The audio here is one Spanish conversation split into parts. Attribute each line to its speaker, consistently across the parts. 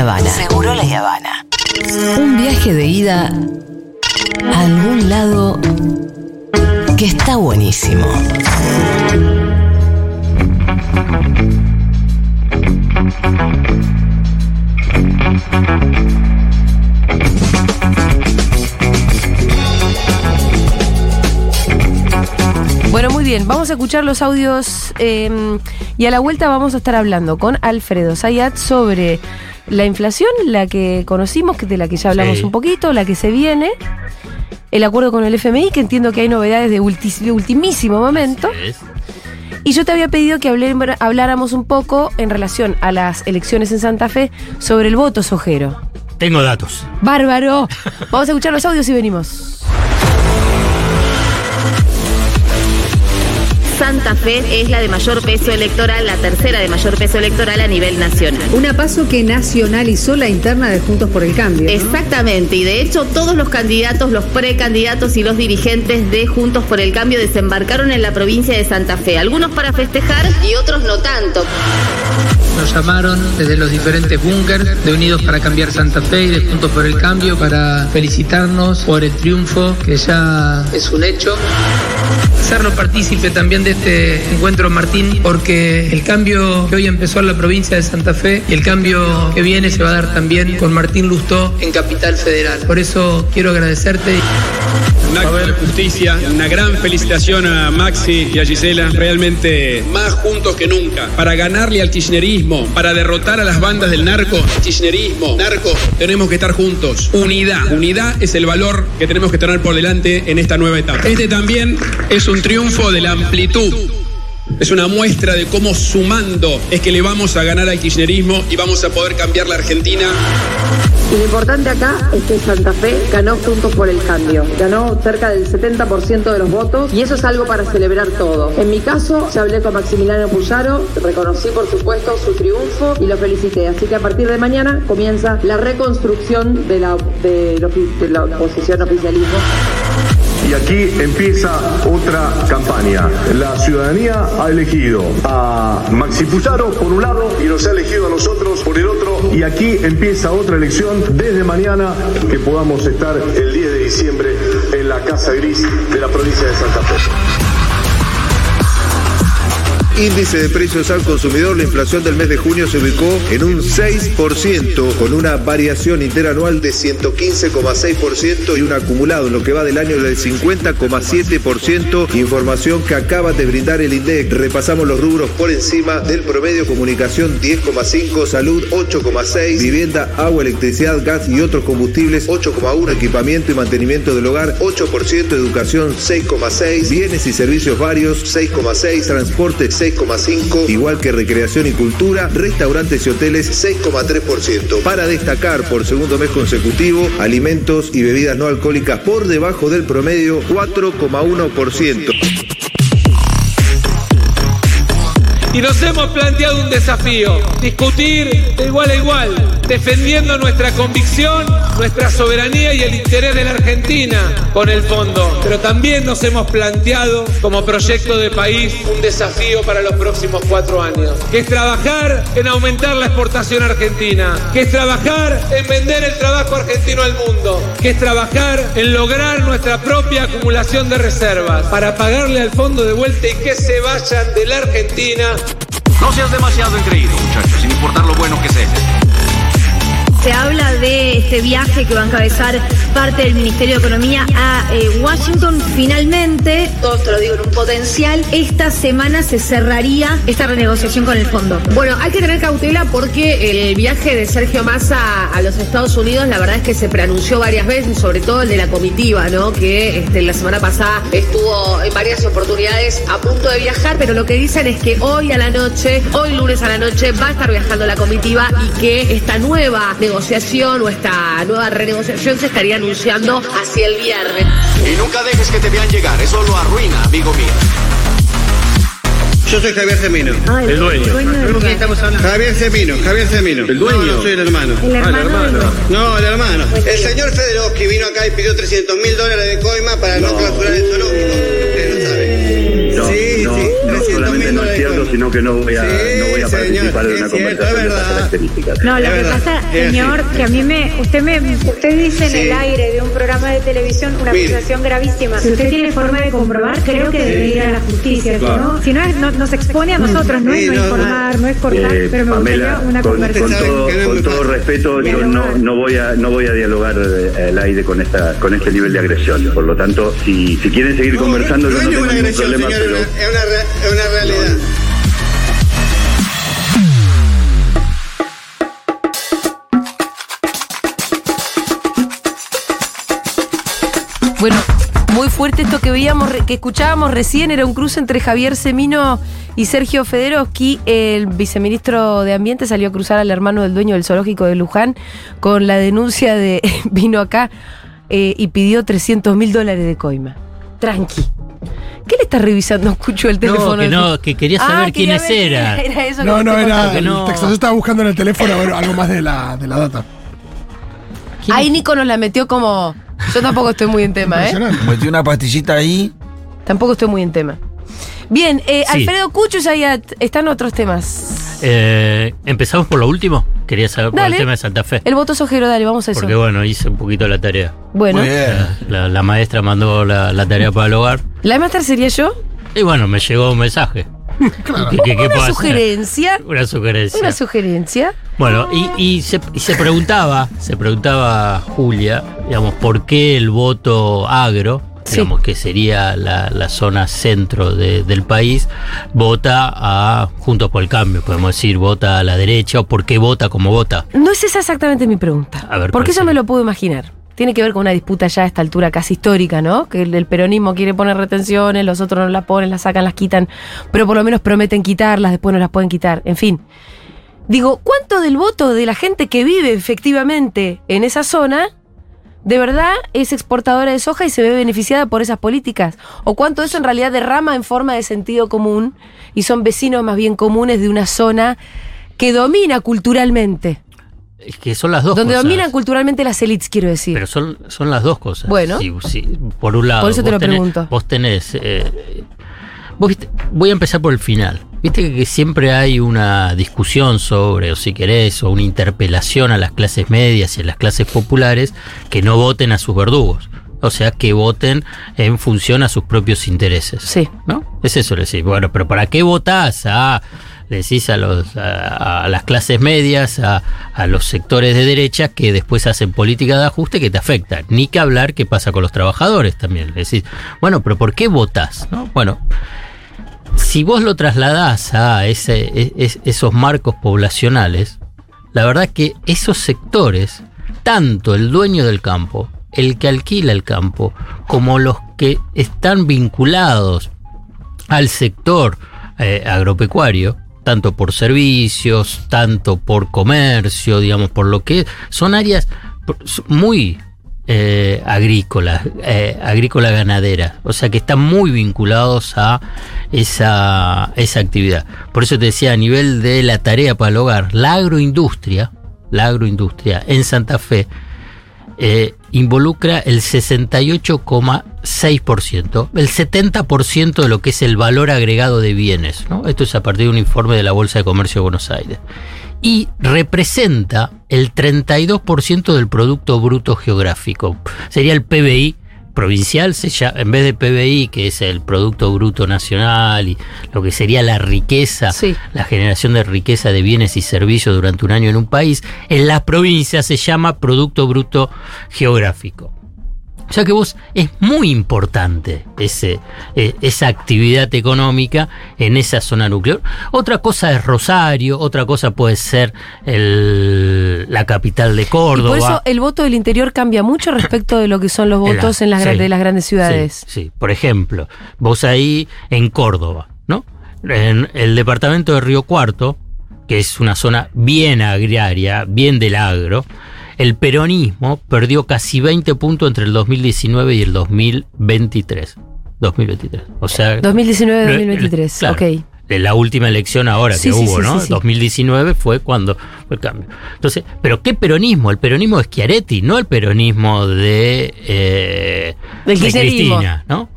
Speaker 1: Habana. Seguro la Habana. Un viaje de ida a algún lado que está buenísimo.
Speaker 2: Bueno, muy bien, vamos a escuchar los audios eh, y a la vuelta vamos a estar hablando con Alfredo Zayat sobre la inflación, la que conocimos, que de la que ya hablamos
Speaker 3: Sí.
Speaker 2: un poquito, la que se viene, el acuerdo con el FMI, que entiendo que hay novedades de, ultimísimo momento. Y yo te había pedido que habláramos un poco en relación a las elecciones en Santa Fe sobre el voto sojero.
Speaker 3: Tengo datos.
Speaker 2: ¡Bárbaro! Vamos a escuchar los audios y venimos.
Speaker 4: Santa Fe es la de mayor peso electoral, la tercera de mayor peso electoral a nivel nacional.
Speaker 5: Una paso que nacionalizó la interna de Juntos por el Cambio. ¿no?
Speaker 4: Exactamente, y de hecho todos los candidatos, los precandidatos y los dirigentes de Juntos por el Cambio desembarcaron en la provincia de Santa Fe, algunos para festejar y otros no tanto.
Speaker 6: Nos llamaron desde los diferentes búnkers de Unidos para Cambiar Santa Fe y de Juntos por el Cambio para felicitarnos por el triunfo que ya es un hecho. Hacernos partícipe también de este encuentro, Martín, porque el cambio que hoy empezó en la provincia de Santa Fe y el cambio que viene se va a dar también con Martín Lustó en Capital Federal. Por eso quiero agradecerte.
Speaker 7: Un acto de justicia, una gran felicitación a Maxi y a Gisela, realmente más juntos que nunca, para ganarle al kirchnerismo, para derrotar a las bandas del narco, kirchnerismo, narco, tenemos que estar juntos. Unidad, unidad es el valor que tenemos que tener por delante en esta nueva etapa. Este también es un triunfo de la amplitud. Es una muestra de cómo sumando es que le vamos a ganar al kirchnerismo y vamos a poder cambiar la Argentina
Speaker 8: Y lo importante acá es que Santa Fe ganó Juntos por el Cambio. Ganó cerca del 70% de los votos y eso es algo para celebrar todo. En mi caso, ya hablé con Maximiliano Puyaro, reconocí por supuesto su triunfo y lo felicité. Así que a partir de mañana comienza la reconstrucción de la, de de la oposición oficialismo.
Speaker 9: Y aquí empieza otra campaña. La ciudadanía ha elegido a Maxi Puzaro por un lado y nos ha elegido a nosotros por el otro. Y aquí empieza otra elección desde mañana que podamos estar el 10 de diciembre en la Casa Gris de la provincia de Santa Fe.
Speaker 10: Índice de precios al consumidor, la inflación del mes de junio se ubicó en un 6%, con una variación interanual de 115,6% y un acumulado en lo que va del año del 50,7%, información que acaba de brindar el INDEC. Repasamos los rubros por encima del promedio, comunicación 10,5, salud 8,6, vivienda, agua, electricidad, gas y otros combustibles 8,1, equipamiento y mantenimiento del hogar 8%, educación 6,6, bienes y servicios varios 6,6, transporte 6,5, igual que recreación y cultura, restaurantes y hoteles 6,3%. Para destacar por segundo mes consecutivo, alimentos y bebidas no alcohólicas por debajo del promedio 4,1%.
Speaker 6: Y nos hemos planteado un desafío, discutir de igual a igual, defendiendo nuestra convicción, nuestra soberanía y el interés de la Argentina con el fondo. Pero también nos hemos planteado como proyecto de país un desafío para los próximos cuatro años, que es trabajar en aumentar la exportación argentina, que es trabajar en vender el trabajo argentino al mundo, que es trabajar en lograr nuestra propia acumulación de reservas para pagarle al fondo de vuelta y que se vayan de la Argentina
Speaker 11: No seas demasiado increíble, muchachos, sin importar lo bueno que sea.
Speaker 4: Se habla de este viaje que va a encabezar parte del Ministerio de Economía a eh, Washington. Finalmente, todo esto lo digo en un potencial, esta semana se cerraría esta renegociación con el fondo.
Speaker 5: Bueno, hay que tener cautela porque el viaje de Sergio Massa a los Estados Unidos, la verdad es que se preanunció varias veces, sobre todo el de la comitiva, ¿no? Que este, la semana pasada estuvo en varias oportunidades a punto de viajar, pero lo que dicen es que hoy a la noche, hoy lunes a la noche, va a estar viajando la comitiva y que esta nueva negociación o esta nueva renegociación se estaría anunciando hacia el viernes.
Speaker 11: Y nunca dejes que te vean llegar, eso lo arruina, amigo mío.
Speaker 12: Yo soy Javier Semino.
Speaker 2: Ah, el,
Speaker 3: El dueño.
Speaker 2: dueño del lugar.
Speaker 12: Javier Semino, Javier Semino.
Speaker 3: ¿El dueño?
Speaker 12: No, no soy el hermano.
Speaker 2: El hermano del dueño.
Speaker 12: No, el hermano. El señor Federowski vino acá y pidió 300 mil dólares de coima para no, clausurar el zoológico.
Speaker 9: No, solamente no es cierto, sino que no voy a, no voy a participar en una conversación de estas características.
Speaker 3: No, lo
Speaker 9: Es
Speaker 3: que
Speaker 9: verdad,
Speaker 3: pasa,
Speaker 9: así.
Speaker 3: señor, que a mí me, usted me, usted dice en el aire de un programa de televisión una
Speaker 9: Mire.
Speaker 3: acusación gravísima. Si usted tiene forma de comprobar, creo que debe ir a la justicia. Si
Speaker 9: Claro.
Speaker 3: no, si no, es- no- nos expone a nosotros, no es no informar, no es cortar,
Speaker 9: Eh,
Speaker 3: pero me gustaría
Speaker 9: Pamela,
Speaker 3: una
Speaker 9: con, con
Speaker 3: conversación.
Speaker 9: todo, con todo respeto, yo no, no voy a no voy a dialogar eh, al aire con esta con este nivel de agresión. Por lo tanto, si, si quieren seguir conversando, yo no tengo ningún problema, pero
Speaker 12: Es una, re- es una realidad.
Speaker 2: Bueno, muy fuerte esto que veíamos, que escuchábamos recién, era un cruce entre Javier Semino y Sergio Federowski. El viceministro de Ambiente salió a cruzar al hermano del dueño del zoológico de Luján con la denuncia de vino acá eh, y pidió 300 mil dólares de coima. Tranqui. ¿Qué le está revisando, Cucho, el teléfono?
Speaker 13: No, que no, que quería
Speaker 2: Ah,
Speaker 13: saber
Speaker 2: quería
Speaker 13: quiénes eran.
Speaker 2: era eso
Speaker 14: No, no, era el
Speaker 13: no.
Speaker 14: estaba buscando en el teléfono bueno, algo más de la, de la data.
Speaker 2: Ahí Nico nos la metió como. Yo tampoco estoy muy en tema, ¿eh?
Speaker 15: Metí una pastillita ahí.
Speaker 2: Tampoco estoy muy en tema. Bien, eh,
Speaker 13: Sí.
Speaker 2: Alfredo Cucho y Zayat, están otros temas.
Speaker 13: Eh, Empezamos por lo último. Quería saber por el tema de Santa Fe.
Speaker 2: El voto sojero, dale, vamos a eso.
Speaker 13: Porque bueno, hice un poquito la tarea.
Speaker 2: Bueno. Muy
Speaker 13: La, la- la maestra mandó la, la tarea para el hogar.
Speaker 2: ¿La maestra sería yo?
Speaker 13: Y bueno, me llegó un mensaje. ¿Qué, qué- qué
Speaker 2: Una sugerencia.
Speaker 13: Una sugerencia.
Speaker 2: Una sugerencia.
Speaker 13: Bueno, y, y se, y se preguntaba, se preguntaba Julia, digamos, por qué el voto agro, digamos, que sería la, la zona centro de- del país, vota a Juntos por el Cambio, podemos decir, vota a la derecha, o por qué vota como vota.
Speaker 2: No es esa exactamente mi pregunta.
Speaker 13: A ver,
Speaker 2: Porque
Speaker 13: ¿cuál
Speaker 2: eso me lo puedo imaginar. Tiene que ver con una disputa ya a esta altura casi histórica, ¿no? Que el, el peronismo quiere poner retenciones, los otros no las ponen, las sacan, las quitan, pero por lo menos prometen quitarlas, después no las pueden quitar. En fin. Digo, ¿cuánto del voto de la gente que vive efectivamente en esa zona de verdad es exportadora de soja y se ve beneficiada por esas políticas? ¿O cuánto eso en realidad derrama en forma de sentido común y son vecinos más bien comunes de una zona que domina culturalmente?
Speaker 13: Es que son las dos
Speaker 2: Donde
Speaker 13: cosas.
Speaker 2: dominan culturalmente las élites, quiero decir.
Speaker 13: Pero son, son las dos cosas.
Speaker 2: Bueno.
Speaker 13: Sí, sí, por un lado.
Speaker 2: Por eso te lo
Speaker 13: tenés-
Speaker 2: pregunto.
Speaker 13: Vos tenés. eh, vos viste- voy a empezar por el final. Viste que, siempre hay una discusión sobre, o si querés, o una interpelación a las clases medias y a las clases populares que no voten a sus verdugos. O sea, que voten en función a sus propios intereses.
Speaker 2: Sí.
Speaker 13: ¿No? Es eso, le decís. Bueno, pero ¿para qué votás a.? Le decís a, los, a, a las clases medias, a, a los sectores de derecha que después hacen política de ajuste que te afectan. Ni que hablar qué pasa con los trabajadores también. Le decís, bueno, pero ¿por qué votás? ¿No? Bueno, si vos lo trasladás a e- es- esos marcos poblacionales, la verdad que esos sectores, tanto el dueño del campo, el que alquila el campo, como los que están vinculados al sector eh, agropecuario, tanto por servicios, tanto por comercio, digamos, por lo que son áreas muy eh, agrícolas, eh, agrícola ganadera, o sea que están muy vinculados a esa, esa actividad. Por eso te decía, a nivel de la tarea para el hogar, la agroindustria, la agroindustria en Santa Fe, eh, involucra el 68,6%, el 70% de lo que es el valor agregado de bienes. ¿no? Esto es a partir de un informe de la Bolsa de Comercio de Buenos Aires. Y representa el 32% del Producto Bruto Geográfico. Sería el PBI provincial, se llama- en vez de PBI, que es el Producto Bruto Nacional y lo que sería la riqueza, la generación de riqueza de bienes y servicios durante un año en un país, en las provincias se llama Producto Bruto Geográfico. O sea que vos es muy importante ese, eh, esa actividad económica en esa zona nuclear. Otra cosa es Rosario, otra cosa puede ser el- la capital de
Speaker 2: Y
Speaker 13: Córdoba.
Speaker 2: por eso el voto del interior cambia mucho respecto de lo que son los votos en las,
Speaker 13: sí.
Speaker 2: de las grandes ciudades.
Speaker 13: Sí, sí. por ejemplo, vos ahí en Córdoba, ¿no? En el departamento de Río Cuarto, que es una zona bien agraria, bien del agro, el peronismo perdió casi 20 puntos entre el 2019 y el 2023. 2023. O sea,
Speaker 2: 2019-2023,
Speaker 13: Claro,
Speaker 2: ok.
Speaker 13: la última elección ahora
Speaker 2: Sí,
Speaker 13: que
Speaker 2: sí,
Speaker 13: hubo,
Speaker 2: sí,
Speaker 13: ¿no?
Speaker 2: sí, sí.
Speaker 13: 2019 fue cuando fue el cambio. Entonces, ¿pero qué peronismo? El peronismo de Schiaretti, no el peronismo de, eh, de. Cristina, ¿no?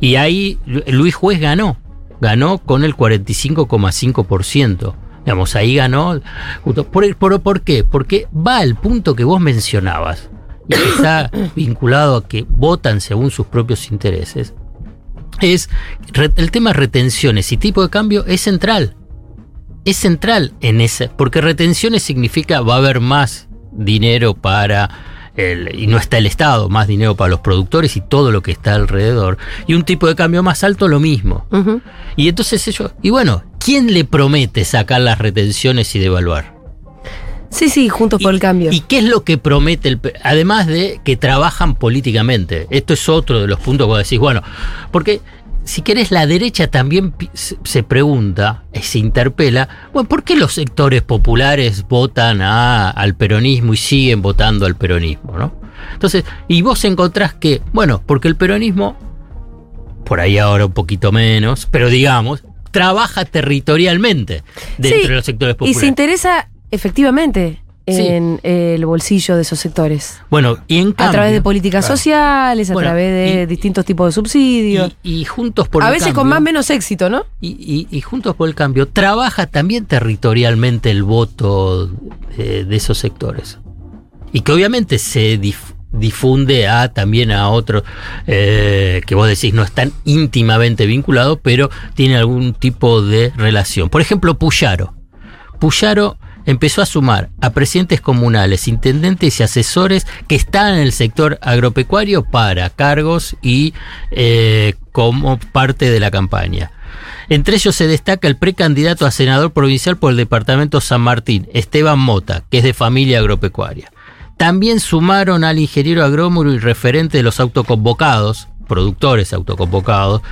Speaker 13: Y ahí Lu- Luis Juez ganó ganó con el 45,5%. Digamos, ahí ganó. justo- ¿Por, por, por qué? Porque va al punto que vos mencionabas, y que está vinculado a que votan según sus propios intereses. Es el tema retenciones y tipo de cambio es central. Es central en ese, porque retenciones significa va a haber más dinero para el, y no está el Estado, más dinero para los productores y todo lo que está alrededor. Y un tipo de cambio más alto, lo mismo. Y entonces ellos, y bueno, ¿quién le promete sacar las retenciones y devaluar?
Speaker 2: Sí, sí, juntos por el cambio.
Speaker 13: ¿Y qué es lo que promete el Además de que trabajan políticamente. Esto es otro de los puntos que vos decís, bueno, porque si querés, la derecha también se pregunta, y se interpela, bueno, ¿por qué los sectores populares votan a- al peronismo y siguen votando al peronismo, no? Entonces, y vos encontrás que, bueno, porque el peronismo, por ahí ahora un poquito menos, pero digamos, trabaja territorialmente dentro
Speaker 2: Sí,
Speaker 13: de los sectores
Speaker 2: Y
Speaker 13: populares.
Speaker 2: se interesa efectivamente
Speaker 13: Sí.
Speaker 2: en el bolsillo de esos sectores.
Speaker 13: Bueno, y en
Speaker 2: a
Speaker 13: cambio,
Speaker 2: través de políticas
Speaker 13: Claro.
Speaker 2: sociales, a
Speaker 13: Bueno,
Speaker 2: través de distintos tipos de subsidios.
Speaker 13: Y, y Juntos por
Speaker 2: a
Speaker 13: el
Speaker 2: veces con
Speaker 13: Cambio-
Speaker 2: más o menos éxito, ¿no?
Speaker 13: Y, y- y Juntos por el Cambio trabaja también territorialmente el voto de, de esos sectores. Y que obviamente se dif- difunde a también a otros eh, que vos decís no están íntimamente vinculados, pero tienen algún tipo de relación. Por ejemplo, Puyaro. Puyaro empezó a sumar a presidentes comunales, intendentes y asesores que están en el sector agropecuario para cargos y eh, como parte de la campaña. Entre ellos se destaca el precandidato a senador provincial por el departamento San Martín, Esteban Mota, que es de familia agropecuaria. También sumaron al ingeniero agrónomo y referente de los autoconvocados, productores autoconvocados,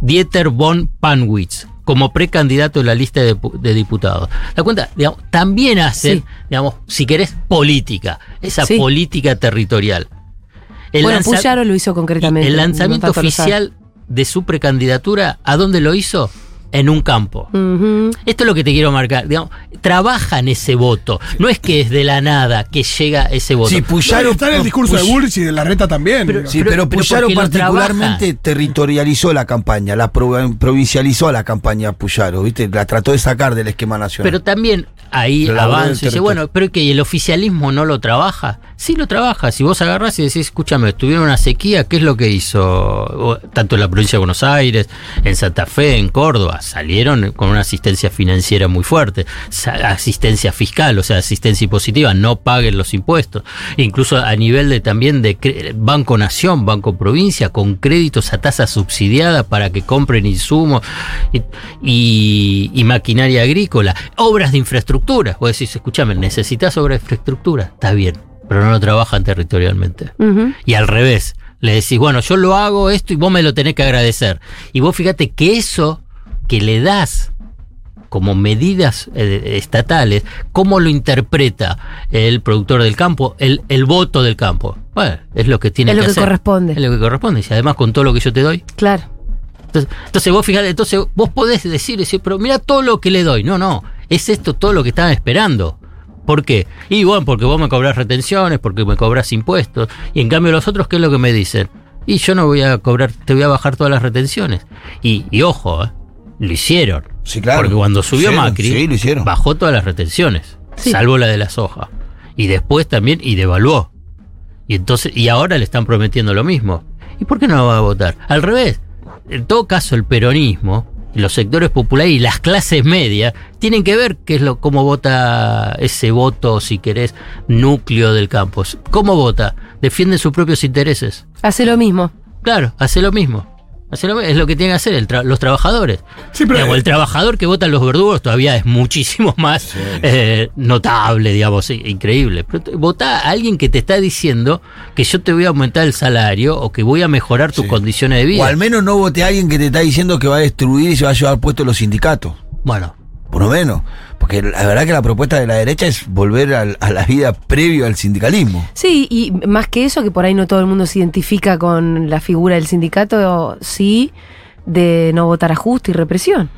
Speaker 13: Dieter von Panwitz, como precandidato en la lista de, pu- de diputados. ¿Te cuenta? Digamos, también hacen,
Speaker 2: Sí.
Speaker 13: digamos, si querés, política, esa
Speaker 2: Sí.
Speaker 13: política territorial. El
Speaker 2: bueno, Puyaro lo hizo concretamente.
Speaker 13: el lanzamiento oficial de su precandidatura, ¿a dónde lo hizo? En un campo. Esto es lo que te quiero marcar. Digamos, trabajan ese voto. No es que es de la nada que llega ese voto.
Speaker 15: Sí, Puyaro-
Speaker 14: está en el discurso de Bullrich y de la reta también.
Speaker 13: Pero-.
Speaker 15: Sí, pero,
Speaker 13: pero
Speaker 15: Puyaro particularmente territorializó la campaña, la pro- provincializó la campaña Puyaro, ¿viste? La trató de sacar del esquema nacional.
Speaker 13: Pero también ahí avanza y dice, bueno, pero que el oficialismo no lo trabaja. Sí lo trabaja. Si vos agarrás y decís, escúchame, tuvieron una sequía, ¿qué es lo que hizo? Tanto en la provincia de Buenos Aires, en Santa Fe, en Córdoba, salieron con una asistencia financiera muy fuerte, asistencia fiscal, o sea, asistencia impositiva, no paguen los impuestos. Incluso a nivel de también de Banco Nación, Banco Provincia, con créditos a tasa subsidiada para que compren insumos y, y- y maquinaria agrícola, obras de infraestructura. Vos decís, escúchame, necesitas obra de infraestructura, está bien, pero no lo trabajan territorialmente. Y al revés, le decís, bueno, yo lo hago esto y vos me lo tenés que agradecer. Y vos fíjate que eso que le das como medidas eh, estatales, ¿cómo lo interpreta el productor del campo, el, el voto del campo? Bueno, es lo que tiene
Speaker 2: Es lo que
Speaker 13: hacer.
Speaker 2: corresponde.
Speaker 13: Es lo que corresponde. Y además con todo lo que yo te doy.
Speaker 2: Claro.
Speaker 13: Entonces, entonces vos fíjate, entonces vos podés decir, decir, pero mira todo lo que le doy. No, no, es esto todo lo que estaban esperando. ¿Por qué? Y bueno, porque vos me cobras retenciones, porque me cobras impuestos. Y en cambio los otros, ¿qué es lo que me dicen? Y yo no voy a cobrar, te voy a bajar todas las retenciones. Y, y ojo, ¿eh? Lo hicieron.
Speaker 15: Sí, claro.
Speaker 13: Porque cuando subió
Speaker 15: Hicieron,
Speaker 13: Macri,
Speaker 15: sí, lo hicieron.
Speaker 13: bajó todas las retenciones,
Speaker 2: Sí.
Speaker 13: salvo la de la soja. Y después también, y devaluó. Y entonces, y ahora le están prometiendo lo mismo. ¿Y por qué no va a votar? Al revés. En todo caso, el peronismo, y los sectores populares y las clases medias tienen que ver qué es lo, cómo vota ese voto, si querés, núcleo del campo. ¿Cómo vota? Defiende sus propios intereses.
Speaker 2: Hace lo mismo.
Speaker 13: Claro, hace lo mismo. Es lo que tienen que hacer el tra- los trabajadores.
Speaker 14: Sí, pero-
Speaker 13: Digamos, el trabajador que vota en los verdugos todavía es muchísimo más eh, notable, digamos, increíble. Pero vota a alguien que te está diciendo que yo te voy a aumentar el salario o que voy a mejorar tus condiciones de
Speaker 15: o
Speaker 13: vida.
Speaker 15: al menos no vote a alguien que te está diciendo que va a destruir y se va a llevar puesto los sindicatos.
Speaker 13: Bueno,
Speaker 15: Por lo menos. Porque la verdad que la propuesta de la derecha es volver al- a la vida previo al sindicalismo.
Speaker 2: Sí, y más que eso, que por ahí no todo el mundo se identifica con la figura del sindicato, sí, de no votar ajuste y represión.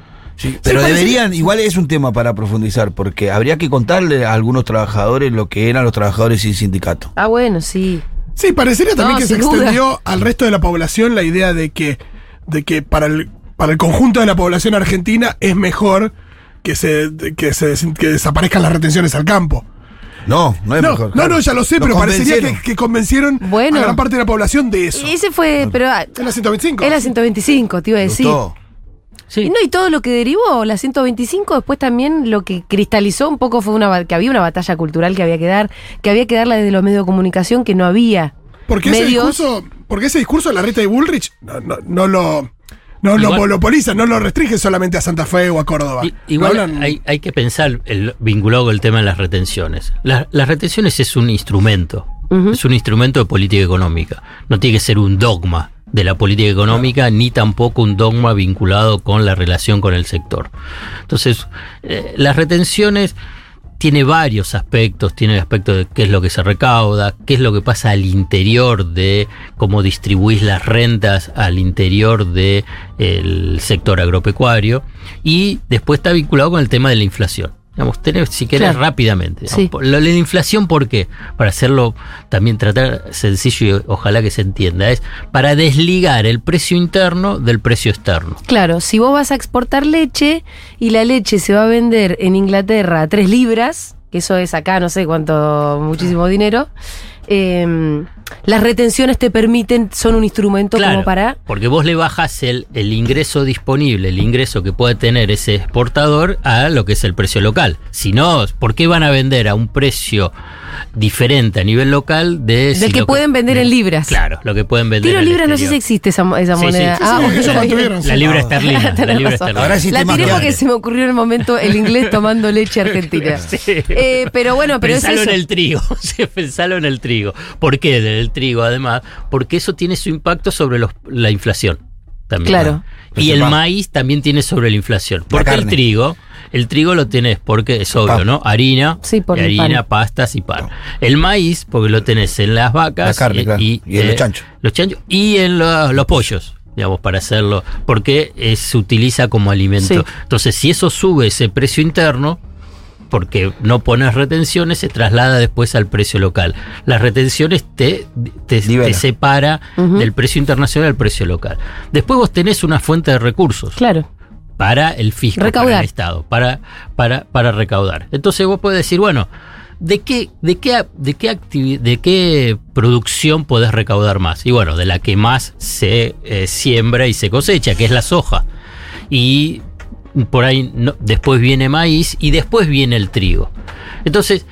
Speaker 15: Pero
Speaker 2: parece-
Speaker 15: deberían, igual es un tema para profundizar, porque habría que contarle a algunos trabajadores lo que eran los trabajadores sin sindicato.
Speaker 2: Ah, bueno, sí.
Speaker 14: Sí, parecería también
Speaker 2: No,
Speaker 14: que se
Speaker 2: duda.
Speaker 14: extendió al resto de la población la idea de que, de que para el para el conjunto de la población argentina es mejor que se, que se que desaparezcan las retenciones al campo.
Speaker 15: No, no es
Speaker 14: no,
Speaker 15: mejor.
Speaker 14: No,
Speaker 15: claro.
Speaker 14: no, ya lo sé, pero parecería que,
Speaker 15: convencieron.
Speaker 14: que convencieron
Speaker 2: Bueno.
Speaker 14: a gran parte de la población de eso.
Speaker 2: Ese fue, pero ah,
Speaker 14: Es la 125.
Speaker 2: es la 125, te iba a decir.
Speaker 15: Gustó.
Speaker 2: Y no, y todo lo que derivó, la 125, después también lo que cristalizó un poco fue una que había una batalla cultural que había que dar, que había que darla desde los medios de comunicación, que no había.
Speaker 14: Porque ese discurso, porque ese discurso la reta de Bullrich no, no, no lo no lo monopoliza, no lo restringe solamente a Santa Fe o a Córdoba.
Speaker 13: Igual
Speaker 14: No hablan-
Speaker 13: hay, hay que pensar el, vinculado con el tema de las retenciones. La- las retenciones es un instrumento, es un instrumento de política económica. No tiene que ser un dogma de la política económica, ni tampoco un dogma vinculado con la relación con el sector. Entonces, eh, las retenciones tiene varios aspectos, tiene el aspecto de qué es lo que se recauda, qué es lo que pasa al interior de cómo distribuís las rentas al interior del sector agropecuario y después está vinculado con el tema de la inflación. Digamos, si querés,
Speaker 2: Claro.
Speaker 13: rápidamente.
Speaker 2: Sí.
Speaker 13: Lo de la inflación, ¿por qué? Para hacerlo también tratar sencillo y ojalá que se entienda, es para desligar el precio interno del precio externo.
Speaker 2: Claro, si vos vas a exportar leche y la leche se va a vender en Inglaterra a 3 libras, que eso es acá no sé cuánto, muchísimo dinero, eh, las retenciones te permiten, son un instrumento
Speaker 13: Claro,
Speaker 2: como para...
Speaker 13: Porque vos le bajas el, el ingreso disponible, el ingreso que puede tener ese exportador a lo que es el precio local. Si no, ¿por qué van a vender a un precio diferente a nivel local de si
Speaker 2: Del que pueden vender en libras.
Speaker 13: Claro, lo que pueden vender.
Speaker 2: Tiro
Speaker 13: al
Speaker 2: libras, no sé si existe esa, esa
Speaker 13: Sí, sí,
Speaker 2: moneda.
Speaker 13: sí,
Speaker 2: ah,
Speaker 13: sí, La libra esterlina. la libra esterlina.
Speaker 15: Ahora sí
Speaker 2: La tiré porque
Speaker 15: que-
Speaker 2: se me ocurrió en el momento el inglés tomando leche argentina.
Speaker 13: Sí.
Speaker 2: Eh, pero bueno, pero es
Speaker 13: Pensalo
Speaker 2: eso.
Speaker 13: en el trigo, sí, pensalo en el trigo. ¿Por qué en el trigo además? Porque eso tiene su impacto sobre los- la inflación también.
Speaker 2: Claro.
Speaker 13: Y el maíz también tiene sobre la inflación. Porque el trigo, el trigo lo tenés porque es obvio,
Speaker 15: Pan.
Speaker 13: ¿no? Harina,
Speaker 2: Sí, por
Speaker 13: harina,
Speaker 2: pan.
Speaker 13: pastas y pan. El maíz, porque lo tenés en las vacas
Speaker 15: La carne,
Speaker 13: y,
Speaker 15: claro.
Speaker 13: y,
Speaker 15: Y en los
Speaker 13: eh,
Speaker 15: chanchos.
Speaker 13: Los chanchos y en los, los pollos. Digamos, para hacerlo, porque eh, se utiliza como alimento.
Speaker 2: Sí.
Speaker 13: Entonces, si eso sube ese precio interno, porque no pones retenciones, se traslada después al precio local. Las retenciones te, te, separa del precio internacional al precio local. Después vos tenés una fuente de recursos
Speaker 2: Claro.
Speaker 13: Para el fisco, para
Speaker 2: Recaudar.
Speaker 13: el Estado, para, para, para recaudar. Entonces vos podés decir, bueno, ¿de qué, de qué, de qué, de qué producción podés recaudar más? Y bueno, de la que más se eh, siembra y se cosecha, que es la soja. Y por ahí no- después viene maíz y después viene el trigo. Entonces,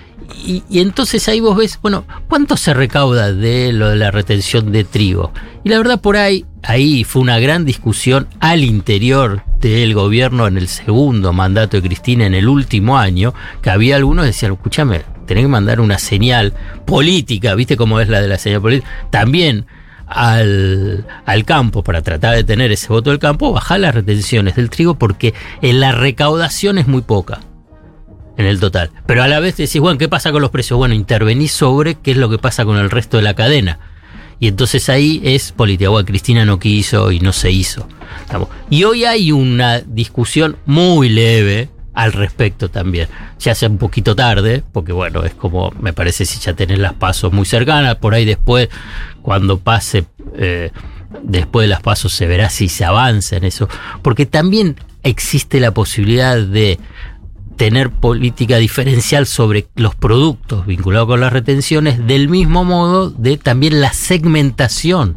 Speaker 13: y, y entonces ahí vos ves, bueno, ¿cuánto se recauda de lo de la retención de trigo? Y la verdad por ahí, ahí fue una gran discusión al interior del gobierno en el segundo mandato de Cristina en el último año, que había algunos que decían, escúchame, tenés que mandar una señal política, ¿viste cómo es la de la señal política? También al, al campo para tratar de tener ese voto del campo, bajar las retenciones del trigo porque en la recaudación es muy poca en el total. Pero a la vez decís, bueno, ¿qué pasa con los precios? Bueno, intervenís sobre qué es lo que pasa con el resto de la cadena. Y entonces ahí es política. Bueno, Cristina no quiso y no se hizo. Y hoy hay una discusión muy leve al respecto también. Se hace un poquito tarde, porque bueno, es como, me parece si ya tenés las pasos muy cercanas, por ahí después, cuando pase, eh, después de las pasos se verá si se avanza en eso. Porque también existe la posibilidad de tener política diferencial sobre los productos vinculados con las retenciones, del mismo modo de también la segmentación,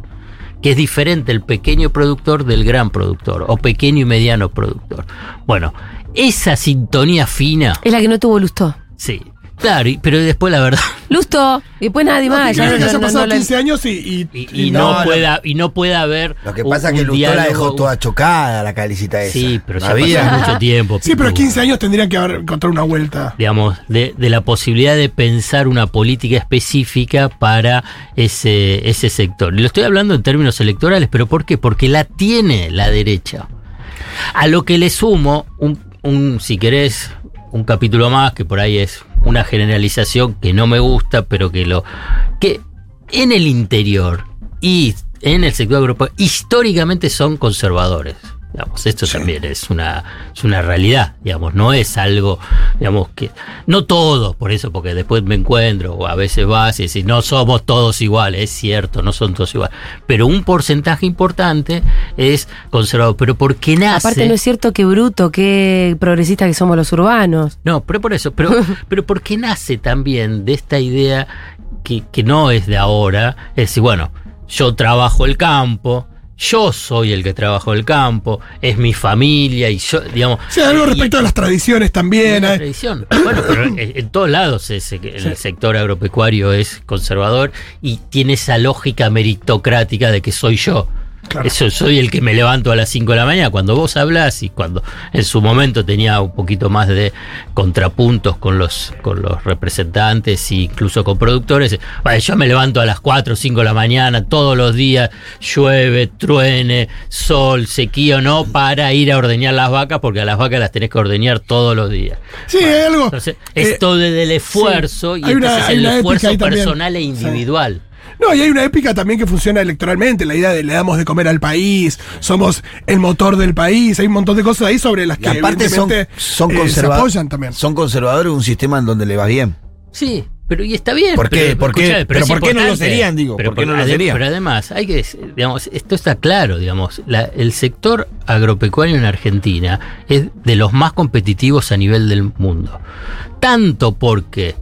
Speaker 13: que es diferente el pequeño productor del gran productor, o pequeño y mediano productor. Bueno, esa sintonía fina,
Speaker 2: Es la que no tuvo Lustó.
Speaker 13: sí, claro, y- pero después la verdad,
Speaker 2: Lustó. Y después nadie
Speaker 14: No,
Speaker 2: más. ya
Speaker 14: creo
Speaker 2: no-
Speaker 14: pasado
Speaker 2: no la-
Speaker 14: 15 años y, y-
Speaker 13: y, y
Speaker 15: No,
Speaker 13: no,
Speaker 15: no.
Speaker 13: pueda, y no puede haber.
Speaker 15: Lo que
Speaker 13: un-
Speaker 15: pasa es que
Speaker 13: un
Speaker 15: Lustó la dejó toda chocada, la calicita esa.
Speaker 13: Sí, pero ya
Speaker 15: Había-
Speaker 13: pasó mucho tiempo.
Speaker 14: Sí, pero
Speaker 13: Pitu.
Speaker 14: 15 años tendrían que haber encontrado una vuelta.
Speaker 13: digamos, de, de la posibilidad de pensar una política específica para ese, ese sector. Y lo estoy hablando en términos electorales, pero ¿por qué? Porque la tiene la derecha. A lo que le sumo, un, un, si querés, un capítulo más, que por ahí es una generalización que no me gusta, pero que lo. que en el interior y en el sector europeo históricamente son conservadores. Digamos, esto también es una, es una realidad, digamos, no es algo, digamos, que. No todo, por eso, porque después me encuentro, o a veces vas y decís, no somos todos iguales, es cierto, no son todos iguales. Pero un porcentaje importante es conservador. Pero ¿por qué nace?
Speaker 2: Aparte no es cierto que bruto, que progresista que somos los urbanos.
Speaker 13: No, pero por eso, pero, pero ¿por qué nace también de esta idea que, que no es de ahora? Es decir, bueno, yo trabajo el campo, yo soy el que trabajo el campo, es mi familia y yo, digamos.
Speaker 14: Sí, algo respecto a las tradiciones también.
Speaker 13: La tradición. Bueno, pero en, en todos lados ese- el sector agropecuario es conservador y tiene esa lógica meritocrática de que soy yo. Eso soy el que me levanto a las 5 de la mañana. Cuando vos hablas y cuando en su momento tenía un poquito más de contrapuntos con los, con los representantes e incluso con productores, "Bueno, yo me levanto a las 4 o 5 de la mañana todos los días, llueve, truene, sol, sequía o no, para ir a ordeñar las vacas, porque a las vacas las tenés que ordeñar todos los días.
Speaker 14: Sí, hay algo.
Speaker 13: Entonces,
Speaker 14: eh,
Speaker 13: esto del esfuerzo
Speaker 14: sí.
Speaker 13: y
Speaker 14: una-
Speaker 13: entonces el
Speaker 14: una épica
Speaker 13: esfuerzo
Speaker 14: también.
Speaker 13: personal e individual.
Speaker 14: No, y hay una épica también que funciona electoralmente, la idea de le damos de comer al país, somos el motor del país, hay un montón de cosas ahí sobre las
Speaker 15: Y
Speaker 14: que
Speaker 15: aparte son,
Speaker 14: evidentemente,
Speaker 15: son,
Speaker 14: eh, se
Speaker 15: conserva-
Speaker 14: apoyan también.
Speaker 15: son conservadores de un sistema en donde le va bien.
Speaker 13: Sí, pero y está bien.
Speaker 15: ¿Por qué?
Speaker 13: pero,
Speaker 15: ¿Por qué? Pero ¿por qué no lo serían, digo?
Speaker 13: Pero,
Speaker 15: ¿Por qué no lo
Speaker 13: ade-
Speaker 15: serían?
Speaker 13: pero además, hay que, digamos, esto está claro, digamos, la- el sector agropecuario en Argentina es de los más competitivos a nivel del mundo. Tanto porque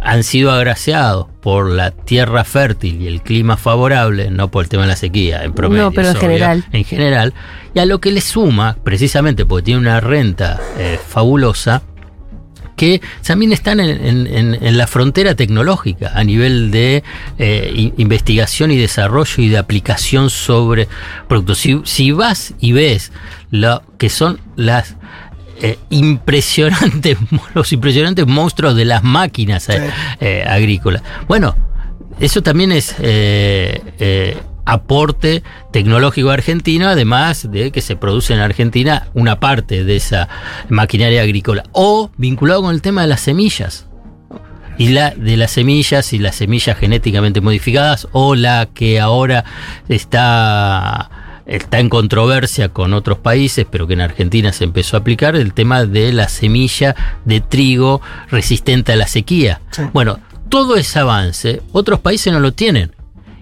Speaker 13: han sido agraciados por la tierra fértil y el clima favorable, no por el tema de la sequía, en promedio.
Speaker 2: No, pero en
Speaker 13: obvio,
Speaker 2: general.
Speaker 13: En general, y a lo que le suma, precisamente porque tiene una renta eh, fabulosa, que también están en, en- en- en la frontera tecnológica a nivel de eh, in- investigación y desarrollo y de aplicación sobre productos. Si, si vas y ves lo que son las eh, impresionantes, los impresionantes monstruos de las máquinas eh, eh, agrícolas. Bueno, eso también es eh, aporte tecnológico argentino, además de que se produce en Argentina una parte de esa maquinaria agrícola. O vinculado con el tema de las semillas. Y la de las semillas y las semillas genéticamente modificadas, o la que ahora está, está en controversia con otros países, pero que en Argentina se empezó a aplicar, el tema de la semilla de trigo resistente a la sequía. Bueno, todo ese avance, otros países no lo tienen.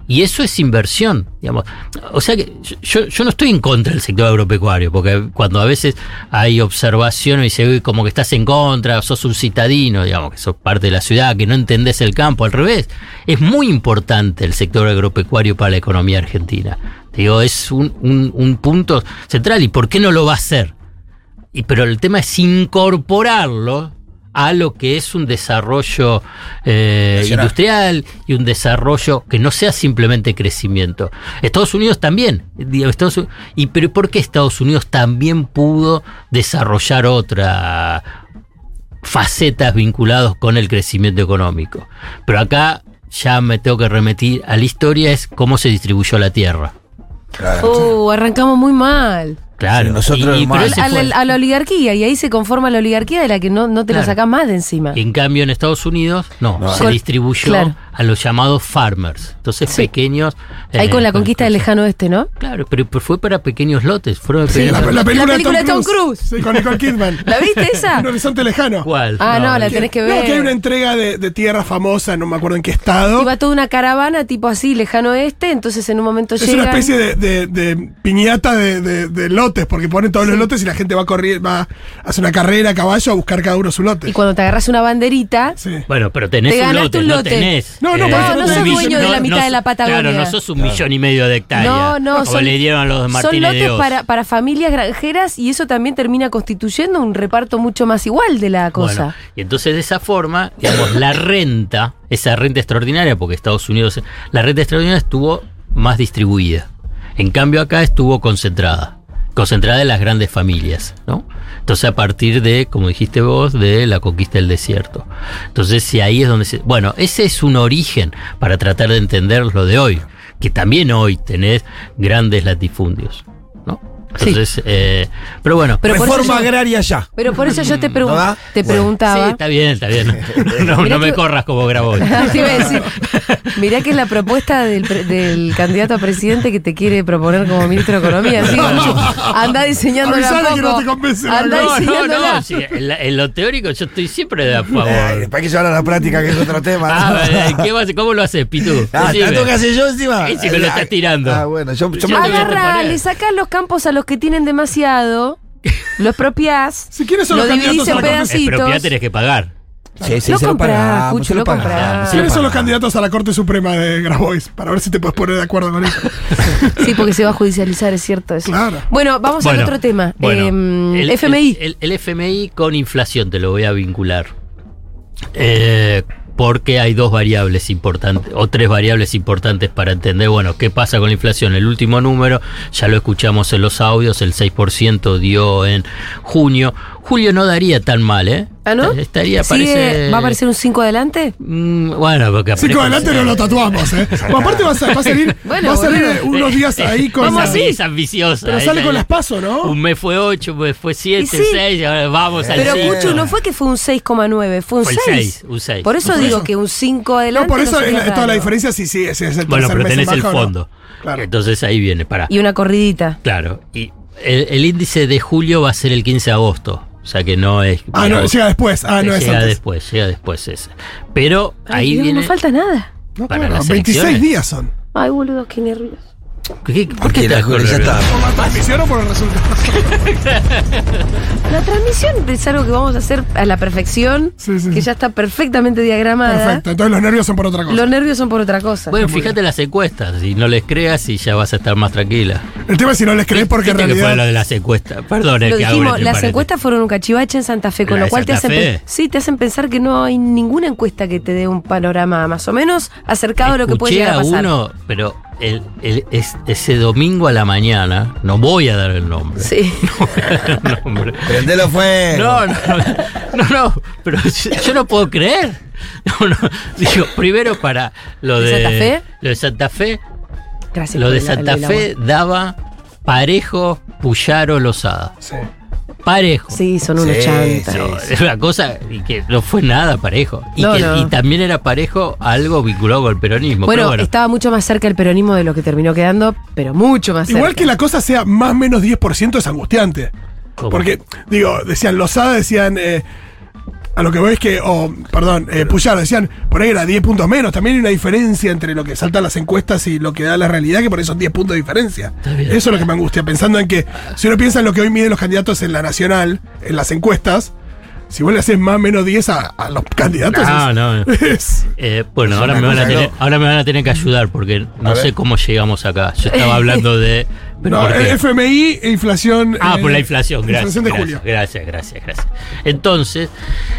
Speaker 13: Y eso es inversión, digamos. O sea que yo, yo no estoy en contra del sector agropecuario, porque cuando a veces hay observaciones y se ve como que estás en contra, sos un citadino, digamos, que sos parte de la ciudad, que no entendés el campo, al revés. Es muy importante el sector agropecuario para la economía argentina. Digo, es un, un- un punto central. ¿Y por qué no lo va a hacer? Y, pero el tema es incorporarlo a lo que es un desarrollo eh, industrial y un desarrollo que no sea simplemente crecimiento. Estados Unidos también, digo, Estados y pero ¿por qué Estados Unidos también pudo desarrollar otra facetas vinculadas con el crecimiento económico? Pero acá ya me tengo que remitir a la historia es cómo se distribuyó la tierra.
Speaker 2: Uh, arrancamos muy mal.
Speaker 13: Claro,
Speaker 15: Sí, nosotros
Speaker 13: y- y- pero
Speaker 15: mal.
Speaker 13: ese
Speaker 2: A, la, a la oligarquía, y ahí se conforma la oligarquía de la que no, no te la
Speaker 13: Claro.
Speaker 2: sacás más de encima.
Speaker 13: Y en cambio en Estados Unidos, no,
Speaker 15: No.
Speaker 13: se
Speaker 2: Con-
Speaker 13: distribuyó
Speaker 2: claro.
Speaker 13: A los llamados farmers. Entonces
Speaker 2: Sí.
Speaker 13: pequeños...
Speaker 2: Ahí
Speaker 13: eh,
Speaker 2: con la conquista del lejano oeste, ¿no?
Speaker 13: Claro, pero, pero fue para pequeños lotes. Fueron
Speaker 14: Sí,
Speaker 13: pequeños
Speaker 14: la,
Speaker 13: lotes.
Speaker 14: la película,
Speaker 2: La película de Tom Cruise.
Speaker 14: Sí, con Nicole Kidman.
Speaker 2: ¿La viste esa?
Speaker 14: Un horizonte lejano.
Speaker 13: ¿Cuál?
Speaker 2: Ah, no, la tenés que
Speaker 14: No,
Speaker 2: ver.
Speaker 14: que hay una entrega de, de tierra famosa, no me acuerdo en qué estado.
Speaker 2: Iba toda una caravana tipo así, lejano oeste, entonces en un momento
Speaker 14: Es
Speaker 2: llegan...
Speaker 14: una especie de, de- de piñata de, de- de lotes, porque ponen todos los lotes y la gente va a correr, va a hacer una carrera a caballo a buscar cada uno su lote.
Speaker 2: Y cuando te agarras una banderita,
Speaker 14: Sí.
Speaker 13: Bueno, pero tenés
Speaker 2: Te
Speaker 13: un lote,
Speaker 2: un
Speaker 13: no
Speaker 2: lote.
Speaker 13: tenés.
Speaker 14: No, no,
Speaker 13: eh,
Speaker 2: no
Speaker 14: no
Speaker 2: sos dueño de la
Speaker 13: no-
Speaker 2: mitad
Speaker 13: no-
Speaker 2: de la Patagonia.
Speaker 13: Claro, no sos un millón y medio de hectáreas.
Speaker 2: No, no,
Speaker 13: como
Speaker 2: son,
Speaker 13: le dieron a los de
Speaker 2: son
Speaker 13: Martínez de
Speaker 2: lotes
Speaker 13: Oz.
Speaker 2: para, para familias granjeras y eso también termina constituyendo un reparto mucho más igual de la cosa.
Speaker 13: Bueno, y entonces de esa forma, digamos, la renta, esa renta extraordinaria, porque Estados Unidos, la renta extraordinaria estuvo más distribuida. En cambio acá estuvo concentrada, concentrada en las grandes familias, ¿no? Entonces a partir de, como dijiste vos, de la conquista del desierto. Entonces si ahí es donde se... Bueno, ese es un origen para tratar de entender lo de hoy, que también hoy tenés grandes latifundios, Entonces, eh, pero bueno.
Speaker 2: Pero
Speaker 15: Reforma
Speaker 2: yo-
Speaker 15: agraria ya.
Speaker 2: Pero por eso yo te, pregun-
Speaker 15: ¿No
Speaker 2: te
Speaker 15: Bueno.
Speaker 2: preguntaba.
Speaker 13: Sí, está bien, está bien. No, no me
Speaker 2: que-
Speaker 13: corras como grabó.
Speaker 2: Te iba a decir, mirá que es la propuesta del, del candidato a presidente que te quiere proponer como ministro de Economía. Así que, anda diseñándola poco.
Speaker 14: que no te convence
Speaker 2: Anda
Speaker 13: No, no,
Speaker 2: diseñándola.
Speaker 13: no. sí, en, la- en lo teórico yo estoy siempre de a
Speaker 15: Eh,
Speaker 13: favor.
Speaker 15: ¿Para qué llevar a la práctica que es otro tema?
Speaker 13: Ah, eh, ¿qué vas- ¿Cómo lo haces, Pitu?
Speaker 15: Ah. ¿tanto que hace yo encima?
Speaker 13: Ese me lo estás tirando.
Speaker 15: Ah, bueno, yo, yo
Speaker 13: Yo
Speaker 15: me
Speaker 2: Agarra, le sacás los campos a los que tienen demasiado, lo expropiás,
Speaker 14: Si quieres son
Speaker 2: lo
Speaker 14: los
Speaker 2: dividís
Speaker 14: candidatos a
Speaker 2: en
Speaker 14: la Corte
Speaker 2: pedacitos.
Speaker 13: Expropiar tenés que pagar.
Speaker 15: Sí, sí,
Speaker 2: Lo
Speaker 15: se
Speaker 2: comprás,
Speaker 15: pagamos,
Speaker 2: Cucho,
Speaker 15: se
Speaker 2: lo
Speaker 15: pagamos.
Speaker 2: comprás.
Speaker 14: ¿Quiénes son los candidatos a la Corte Suprema de Grabois? Para ver si te puedes poner de acuerdo con eso.
Speaker 2: Sí, porque se va a judicializar, es cierto eso.
Speaker 14: Claro.
Speaker 2: Bueno, vamos al
Speaker 13: Bueno,
Speaker 2: otro tema.
Speaker 13: bueno,
Speaker 2: Em,
Speaker 13: el,
Speaker 2: FMI.
Speaker 13: El, el- el FMI con inflación te lo voy a vincular. Eh, porque hay dos variables importantes, o tres variables importantes para entender, bueno, qué pasa con la inflación. El último número, ya lo escuchamos en los audios, el 6% dio en junio. Julio no daría tan mal, ¿eh?
Speaker 2: ¿Ah, no?
Speaker 13: Estaría,
Speaker 2: ¿Sigue-
Speaker 13: parece...
Speaker 2: ¿Va a aparecer un 5 adelante?
Speaker 13: Mm, bueno, porque
Speaker 14: Cinco
Speaker 13: aparece-
Speaker 14: adelante no lo tatuamos, ¿eh? Bueno, aparte va a, va a salir,
Speaker 2: Bueno,
Speaker 14: va a salir unos días ahí con.
Speaker 2: Vamos así.
Speaker 13: es ambiciosa.
Speaker 14: Pero sale con las pasos, ¿no?
Speaker 13: Un mes fue 8, un mes fue 7,
Speaker 2: Y sí.
Speaker 13: 6, ahora vamos al
Speaker 2: Pero. Cucho, no fue que fue un 6,9, fue un
Speaker 13: Fue el
Speaker 2: 6.
Speaker 13: seis, un seis.
Speaker 2: Por eso
Speaker 14: Por
Speaker 2: digo
Speaker 14: eso.
Speaker 2: que un 5
Speaker 14: No,
Speaker 2: adelante.
Speaker 14: por eso
Speaker 2: sería
Speaker 14: es la- toda la diferencia si sí, si es el
Speaker 13: Bueno, pero tenés el
Speaker 14: baja o no.
Speaker 13: fondo.
Speaker 14: Claro.
Speaker 13: Entonces ahí viene, para.
Speaker 2: Y una corridita.
Speaker 13: Claro. Y el, el índice de julio va a ser el 15 de agosto. O sea que no es.
Speaker 14: Ah, no, llega después. Ah, no es
Speaker 13: llega
Speaker 14: antes.
Speaker 13: después, llega después ese. Pero
Speaker 2: Ay,
Speaker 13: ahí
Speaker 2: Dios,
Speaker 13: viene.
Speaker 2: No falta nada.
Speaker 14: No,
Speaker 13: para
Speaker 14: bueno,
Speaker 13: las
Speaker 14: 26
Speaker 13: elecciones.
Speaker 14: días son.
Speaker 2: Ay, boludo, qué nervios.
Speaker 13: ¿Qué- ¿Por qué
Speaker 15: la?
Speaker 14: ¿Por la transmisión o por el resultado?
Speaker 2: La transmisión es algo que vamos a hacer a la perfección,
Speaker 14: Sí, sí,
Speaker 2: que
Speaker 14: sí.
Speaker 2: ya está perfectamente diagramada.
Speaker 14: Perfecto, entonces los nervios son por otra cosa.
Speaker 2: Los nervios son por otra cosa.
Speaker 13: Bueno, fíjate las encuestas. Si no les creas, y ya vas a estar más tranquila.
Speaker 14: El tema es si no les crees porque en
Speaker 13: Viste que fue lo
Speaker 14: realidad.
Speaker 13: de las encuestas. Perdón,
Speaker 2: Lo
Speaker 13: el que
Speaker 2: dijimos,
Speaker 13: entre
Speaker 2: las encuestas fueron un cachivache en Santa Fe, con
Speaker 13: ¿La
Speaker 2: lo cual te hacen, pe- sí, te hacen pensar que no hay ninguna encuesta que te dé un panorama más o menos acercado a lo que puede
Speaker 13: Escuché
Speaker 2: llegar a
Speaker 13: a
Speaker 2: pasar.
Speaker 13: uno, pero el, el- es- ese domingo a la mañana, no voy a dar el nombre.
Speaker 2: Sí.
Speaker 13: No voy a dar el nombre.
Speaker 15: Prendelo fue.
Speaker 13: No, no, no, no, pero yo, yo no puedo creer. No, no, digo, primero para lo
Speaker 2: ¿De
Speaker 13: de,
Speaker 2: Santa Fe?
Speaker 13: Lo de Santa Fe,
Speaker 2: Gracias.
Speaker 13: lo de Santa Fe daba parejo Puyaro Lozada.
Speaker 14: Sí.
Speaker 13: Parejo.
Speaker 2: Sí, son unos
Speaker 15: Sí,
Speaker 2: chantas.
Speaker 13: No, es una cosa y que no fue nada parejo. Y,
Speaker 2: No,
Speaker 13: que-
Speaker 2: no.
Speaker 13: y también era parejo algo vinculado con el peronismo.
Speaker 2: Bueno, estaba mucho más cerca el peronismo de lo que terminó quedando, pero mucho más cerca.
Speaker 14: Igual que la cosa sea más menos 10% es angustiante.
Speaker 13: ¿Cómo?
Speaker 14: Porque, digo, decían Lozada, decían. eh, a lo que voy es que, o, perdón, eh, Puyaro, decían, por ahí era 10 puntos menos. También hay una diferencia entre lo que saltan las encuestas y lo que da la realidad, que por eso son 10 puntos de diferencia. Eso es lo que me angustia, pensando en que, si uno piensa en lo que hoy miden los candidatos en la nacional, en las encuestas, si vos le haces más o menos 10 a, a los candidatos.
Speaker 13: No,
Speaker 14: es-
Speaker 13: no.
Speaker 14: es-
Speaker 13: Eh, bueno, ahora me, van a tener,
Speaker 15: que
Speaker 13: ahora me van a tener que ayudar porque no
Speaker 15: A
Speaker 13: sé
Speaker 15: ver.
Speaker 13: cómo llegamos acá. Yo estaba hablando de. ¿Pero
Speaker 14: no,
Speaker 13: qué?
Speaker 14: FMI e inflación.
Speaker 13: Ah,
Speaker 14: eh,
Speaker 13: por la inflación, gracias.
Speaker 14: Inflación de
Speaker 13: gracias,
Speaker 14: julio.
Speaker 13: Gracias, gracias, gracias. Entonces,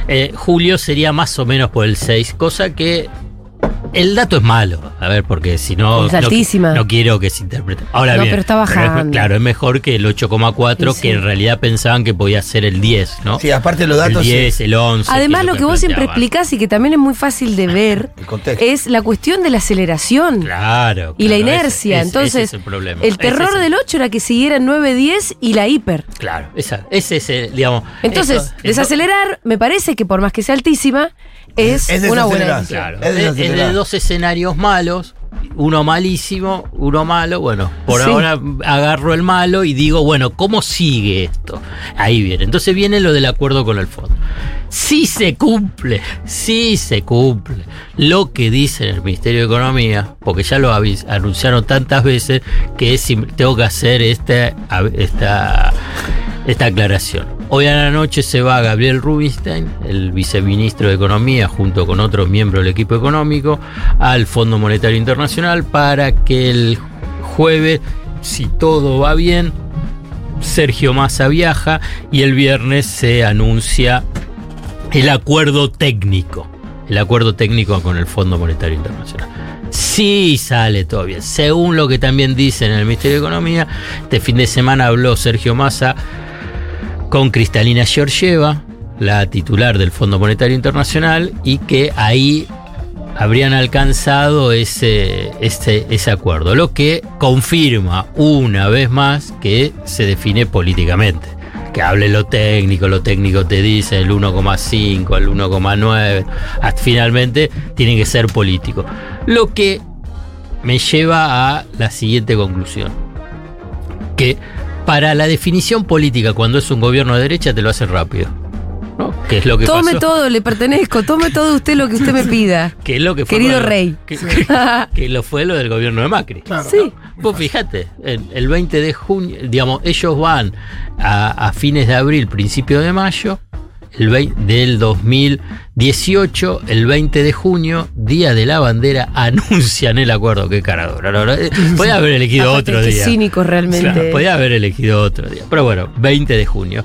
Speaker 13: eh, julio sería más o menos por el 6, cosa que el dato es malo. A ver, porque si no.
Speaker 2: Es
Speaker 13: no-
Speaker 2: altísima.
Speaker 13: No, quiero que se interprete. Ahora
Speaker 2: No,
Speaker 13: bien.
Speaker 2: pero está
Speaker 13: es-
Speaker 2: bajando.
Speaker 13: claro, es mejor que el 8,4,
Speaker 2: Sí,
Speaker 13: que
Speaker 2: sí.
Speaker 13: en realidad pensaban que podía ser el 10, ¿no?
Speaker 15: Sí, aparte los datos.
Speaker 13: el 10, el 11.
Speaker 2: Además, lo que vos siempre explicás y que también es muy fácil de ver
Speaker 15: El contexto.
Speaker 2: es la cuestión de la aceleración
Speaker 13: Claro.
Speaker 2: y la
Speaker 13: claro,
Speaker 2: inercia.
Speaker 13: ese-
Speaker 2: Entonces,
Speaker 13: ese es el, problema.
Speaker 2: el terror del 8 era que siguiera en 9, 10 y la hiper.
Speaker 13: Claro, esa, ese es el, digamos.
Speaker 2: Entonces,
Speaker 13: eso-
Speaker 2: desacelerar, me parece que por más que sea altísima, es,
Speaker 15: Es
Speaker 2: una buena.
Speaker 13: Claro,
Speaker 15: Es
Speaker 13: es, es de dos escenarios malos, uno malísimo, uno malo. Bueno, por
Speaker 2: Sí.
Speaker 13: ahora agarro el malo y digo, bueno, ¿cómo sigue esto? Ahí viene. Entonces viene lo del acuerdo con el fondo. Si se cumple, si se cumple lo que dice el Ministerio de Economía, porque ya lo anunciaron tantas veces que es tengo que hacer este, a- esta, esta aclaración. Hoy a la noche se va Gabriel Rubinstein, el viceministro de Economía, junto con otros miembros del equipo económico, al Fondo Monetario Internacional para que el jueves, si todo va bien, Sergio Massa viaja y el viernes se anuncia el acuerdo técnico. El acuerdo técnico con el Fondo Monetario Internacional. Sí sale todo bien. Según lo que también dicen en el Ministerio de Economía, este fin de semana habló Sergio Massa con Cristalina Georgieva, la titular del Fondo Monetario Internacional, y que ahí habrían alcanzado ese, ese, ese acuerdo, lo que confirma una vez más que se define políticamente. Que hable lo técnico, lo técnico te dice el 1,5, el 1,9, hasta finalmente tiene que ser político. Lo que me lleva a la siguiente conclusión. Que para la definición política, cuando es un gobierno de derecha, te lo hace rápido. ¿no? Que es lo que
Speaker 2: Tome
Speaker 13: pasó.
Speaker 2: todo, le pertenezco. Tome todo usted lo que usted me pida.
Speaker 13: Que es lo que fue
Speaker 2: Querido
Speaker 13: lo-
Speaker 2: rey.
Speaker 13: Que, que- que lo fue lo del gobierno de Macri.
Speaker 2: Sí.
Speaker 13: Vos fíjate, el, el 20 de junio, digamos, ellos van a, a fines de abril, principio de mayo, el 20 del 2018, el 20 de junio, Día de la Bandera, anuncian el acuerdo. Qué caradura. verdad. Podía haber elegido otro día.
Speaker 2: cínicos realmente.
Speaker 13: Claro, podía haber elegido otro día. Pero bueno, 20 de junio.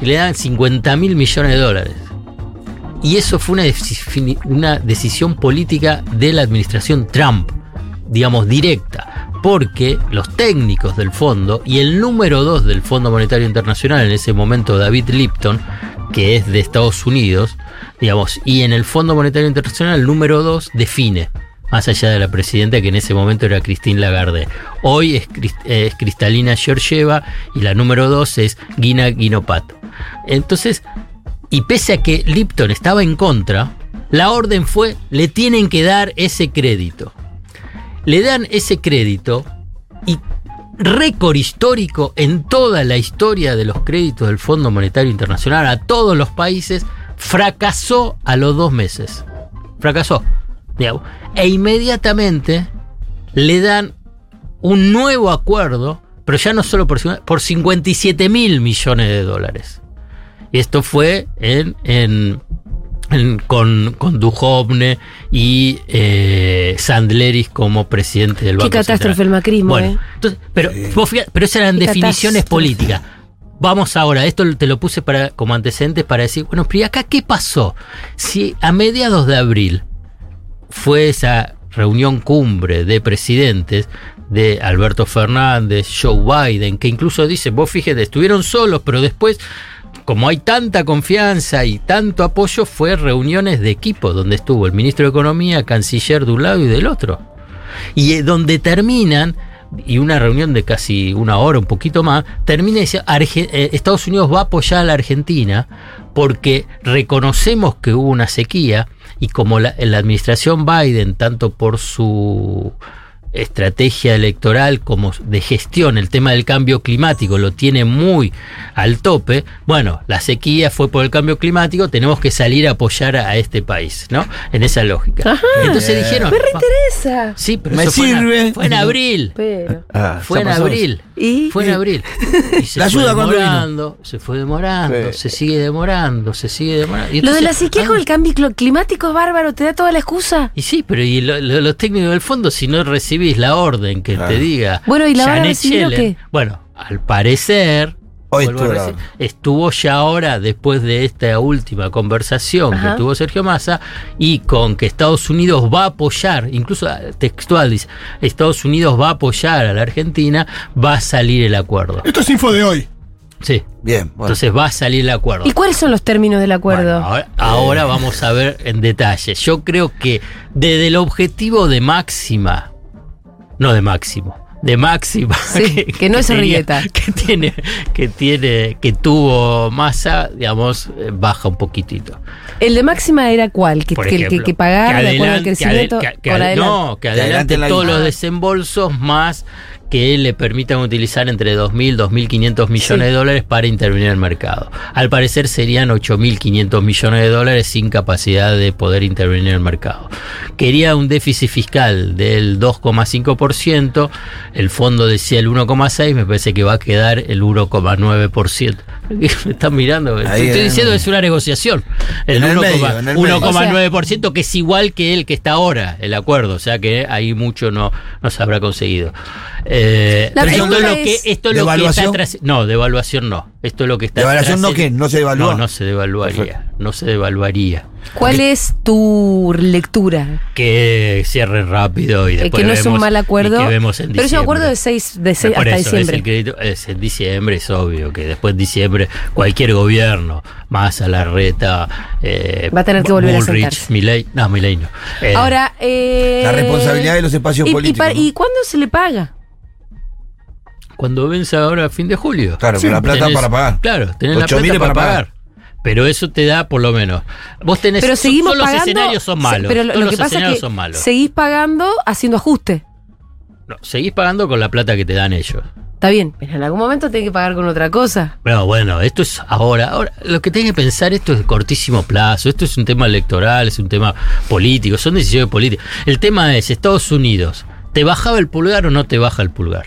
Speaker 13: Le dan 50 mil millones de dólares. Y eso fue una, una decisión política de la administración Trump, digamos, directa, porque los técnicos del fondo y el número dos del Fondo Monetario Internacional, en ese momento David Lipton, que es de Estados Unidos, digamos, y en el Fondo Monetario Internacional el número dos define, más allá de la presidenta que en ese momento era Christine Lagarde. Hoy es, Cris- es Cristalina Georgieva y la número dos es Gina Guinopat. Entonces, y pese a que Lipton estaba en contra, la orden fue, le tienen que dar ese crédito. Le dan ese crédito y récord histórico en toda la historia de los créditos del Fondo Monetario Internacional a todos los países, fracasó a los dos meses. Fracasó. digamos. E inmediatamente le dan un nuevo acuerdo, pero ya no solo por, por 57 mil millones de dólares. Y esto fue en- en- con, con Duhovne y eh, Sandleris como presidente del
Speaker 2: Qué
Speaker 13: Banco
Speaker 2: catástrofe
Speaker 13: Central.
Speaker 2: el macrismo,
Speaker 13: Bueno,
Speaker 2: ¿eh?
Speaker 13: entonces, pero, vos fíjate, pero esas eran
Speaker 2: Qué
Speaker 13: definiciones
Speaker 2: catástrofe.
Speaker 13: políticas. Vamos ahora, esto te lo puse para, como antecedentes para decir, bueno, pero ¿y acá qué pasó? Si a mediados de abril fue esa reunión cumbre de presidentes de Alberto Fernández, Joe Biden, que incluso dice, vos fíjate, estuvieron solos, pero después, como hay tanta confianza y tanto apoyo, fue reuniones de equipo, donde estuvo el ministro de Economía, canciller de un lado y del otro. Y eh, donde terminan, y una reunión de casi una hora, un poquito más, termina diciendo, eh, Estados Unidos va a apoyar a la Argentina porque reconocemos que hubo una sequía y como la, la administración Biden, tanto por su estrategia electoral como de gestión, el tema del cambio climático lo tiene muy al tope, bueno, la sequía fue por el cambio climático, tenemos que salir a apoyar a, a este país, ¿no? En esa lógica.
Speaker 2: Ajá.
Speaker 13: Entonces dijeron...
Speaker 2: Me reinteresa.
Speaker 13: Sí, pero
Speaker 15: Me
Speaker 13: eso fue en-
Speaker 15: sirve.
Speaker 13: Fue en abril.
Speaker 2: Pero.
Speaker 15: Ah,
Speaker 13: Fue en abril.
Speaker 2: ¿Y?
Speaker 13: Fue en abril. Y se
Speaker 15: ¿La
Speaker 13: fue demorando, se fue demorando,
Speaker 15: Sí.
Speaker 13: se sigue demorando, se sigue demorando. Y
Speaker 2: Lo de
Speaker 13: entonces-
Speaker 2: la sequía con el cambio cl- climático es bárbaro, te da toda la excusa.
Speaker 13: Y sí, pero y lo- lo- los técnicos del fondo, si no recibís la orden que
Speaker 15: Claro.
Speaker 13: te diga.
Speaker 2: Bueno, ¿y la van a
Speaker 13: Janet Yellen,
Speaker 2: qué?
Speaker 13: Bueno, al parecer.
Speaker 15: Hoy estuvo
Speaker 13: estuvo ya ahora, después de esta última conversación
Speaker 2: Ajá.
Speaker 13: que tuvo Sergio Massa, y con que Estados Unidos va a apoyar, incluso textual dice, Estados Unidos va a apoyar a la Argentina, va a salir el acuerdo.
Speaker 14: Esto es info de hoy.
Speaker 13: Sí.
Speaker 15: Bien, bueno.
Speaker 13: Entonces va a salir el acuerdo.
Speaker 2: ¿Y cuáles son los términos del acuerdo?
Speaker 13: Bueno, ahora, ahora vamos a ver en detalle. Yo creo que desde el objetivo de máxima, no de máximo, de máxima,
Speaker 2: Sí, que no es Arrieta.
Speaker 13: que tiene, que tiene, que tuvo masa, digamos, eh, baja un poquitito.
Speaker 2: ¿El de máxima era cuál? ¿Que, que,
Speaker 13: ejemplo,
Speaker 2: que, que pagar de acuerdo al
Speaker 13: que
Speaker 2: crecimiento?
Speaker 13: que- que
Speaker 2: por adelante.
Speaker 13: no, que
Speaker 15: Que
Speaker 13: adelante todos los desembolsos más que le permitan utilizar entre 2.000 2.500 millones
Speaker 2: Sí.
Speaker 13: de dólares para intervenir en el mercado. Al parecer serían 8.500 millones de dólares sin capacidad de poder intervenir en el mercado. Quería un déficit fiscal del 2,5%, el fondo decía el 1,6%, me parece que va a quedar el 1,9%. Me están mirando,
Speaker 15: Ahí,
Speaker 13: estoy diciendo que es una negociación. El
Speaker 15: En el
Speaker 13: 1,9%,
Speaker 15: medio, en el medio.
Speaker 13: 1,9%, que es igual que el que está ahora, el acuerdo, o sea que ahí mucho no, no se habrá conseguido. Eh,
Speaker 2: La
Speaker 13: pero esto es lo que,
Speaker 2: es-
Speaker 13: esto es lo que está tras- No, devaluación no. Esto es lo que está
Speaker 15: ¿Devaluación no
Speaker 13: trascend-
Speaker 15: qué? ¿No se devalúa?
Speaker 13: No, no se devaluaría.
Speaker 15: Perfecto.
Speaker 13: No se devaluaría.
Speaker 2: ¿Cuál es tu lectura?
Speaker 13: Que cierren rápido y
Speaker 2: Eh,
Speaker 13: después
Speaker 2: que no es un
Speaker 13: vemos-
Speaker 2: mal acuerdo.
Speaker 13: y que vemos en
Speaker 2: pero es un acuerdo de,
Speaker 13: diciembre.
Speaker 2: seis, de seis hasta
Speaker 13: eso, es
Speaker 2: diciembre.
Speaker 13: el crédito es en diciembre, es obvio que después de diciembre cualquier gobierno, más a la reta, eh,
Speaker 2: Va a tener que volver a
Speaker 13: Bullrich,
Speaker 2: sentarse.
Speaker 13: Milei, no, Milei no. Eh,
Speaker 2: Ahora, eh,
Speaker 15: La responsabilidad de los espacios
Speaker 2: y, y
Speaker 15: políticos,
Speaker 2: pa-
Speaker 15: ¿no?
Speaker 2: ¿Y cuándo se le paga?
Speaker 13: Cuando vence ahora a fin de julio.
Speaker 15: Claro, con la plata para pagar.
Speaker 13: Claro, tenés la
Speaker 15: 8.000
Speaker 13: plata para,
Speaker 15: para
Speaker 13: pagar. Pero eso te da por lo menos. Vos tenés
Speaker 2: Pero seguimos
Speaker 13: todos los
Speaker 2: pagando.
Speaker 13: escenarios son malos.
Speaker 2: Pero lo,
Speaker 13: todos
Speaker 2: lo
Speaker 13: los
Speaker 2: que pasa es
Speaker 13: escenarios
Speaker 2: que
Speaker 13: son malos.
Speaker 2: seguís pagando haciendo ajuste.
Speaker 13: No, seguís pagando con la plata que te dan ellos.
Speaker 2: Está bien, pero en algún momento tenés que pagar con otra cosa.
Speaker 13: Pero bueno, esto es ahora. Ahora, lo que tenés que pensar, esto es de cortísimo plazo. Esto es un tema electoral, es un tema político, son decisiones políticas. El tema es, Estados Unidos, ¿te bajaba el pulgar o no te baja el pulgar?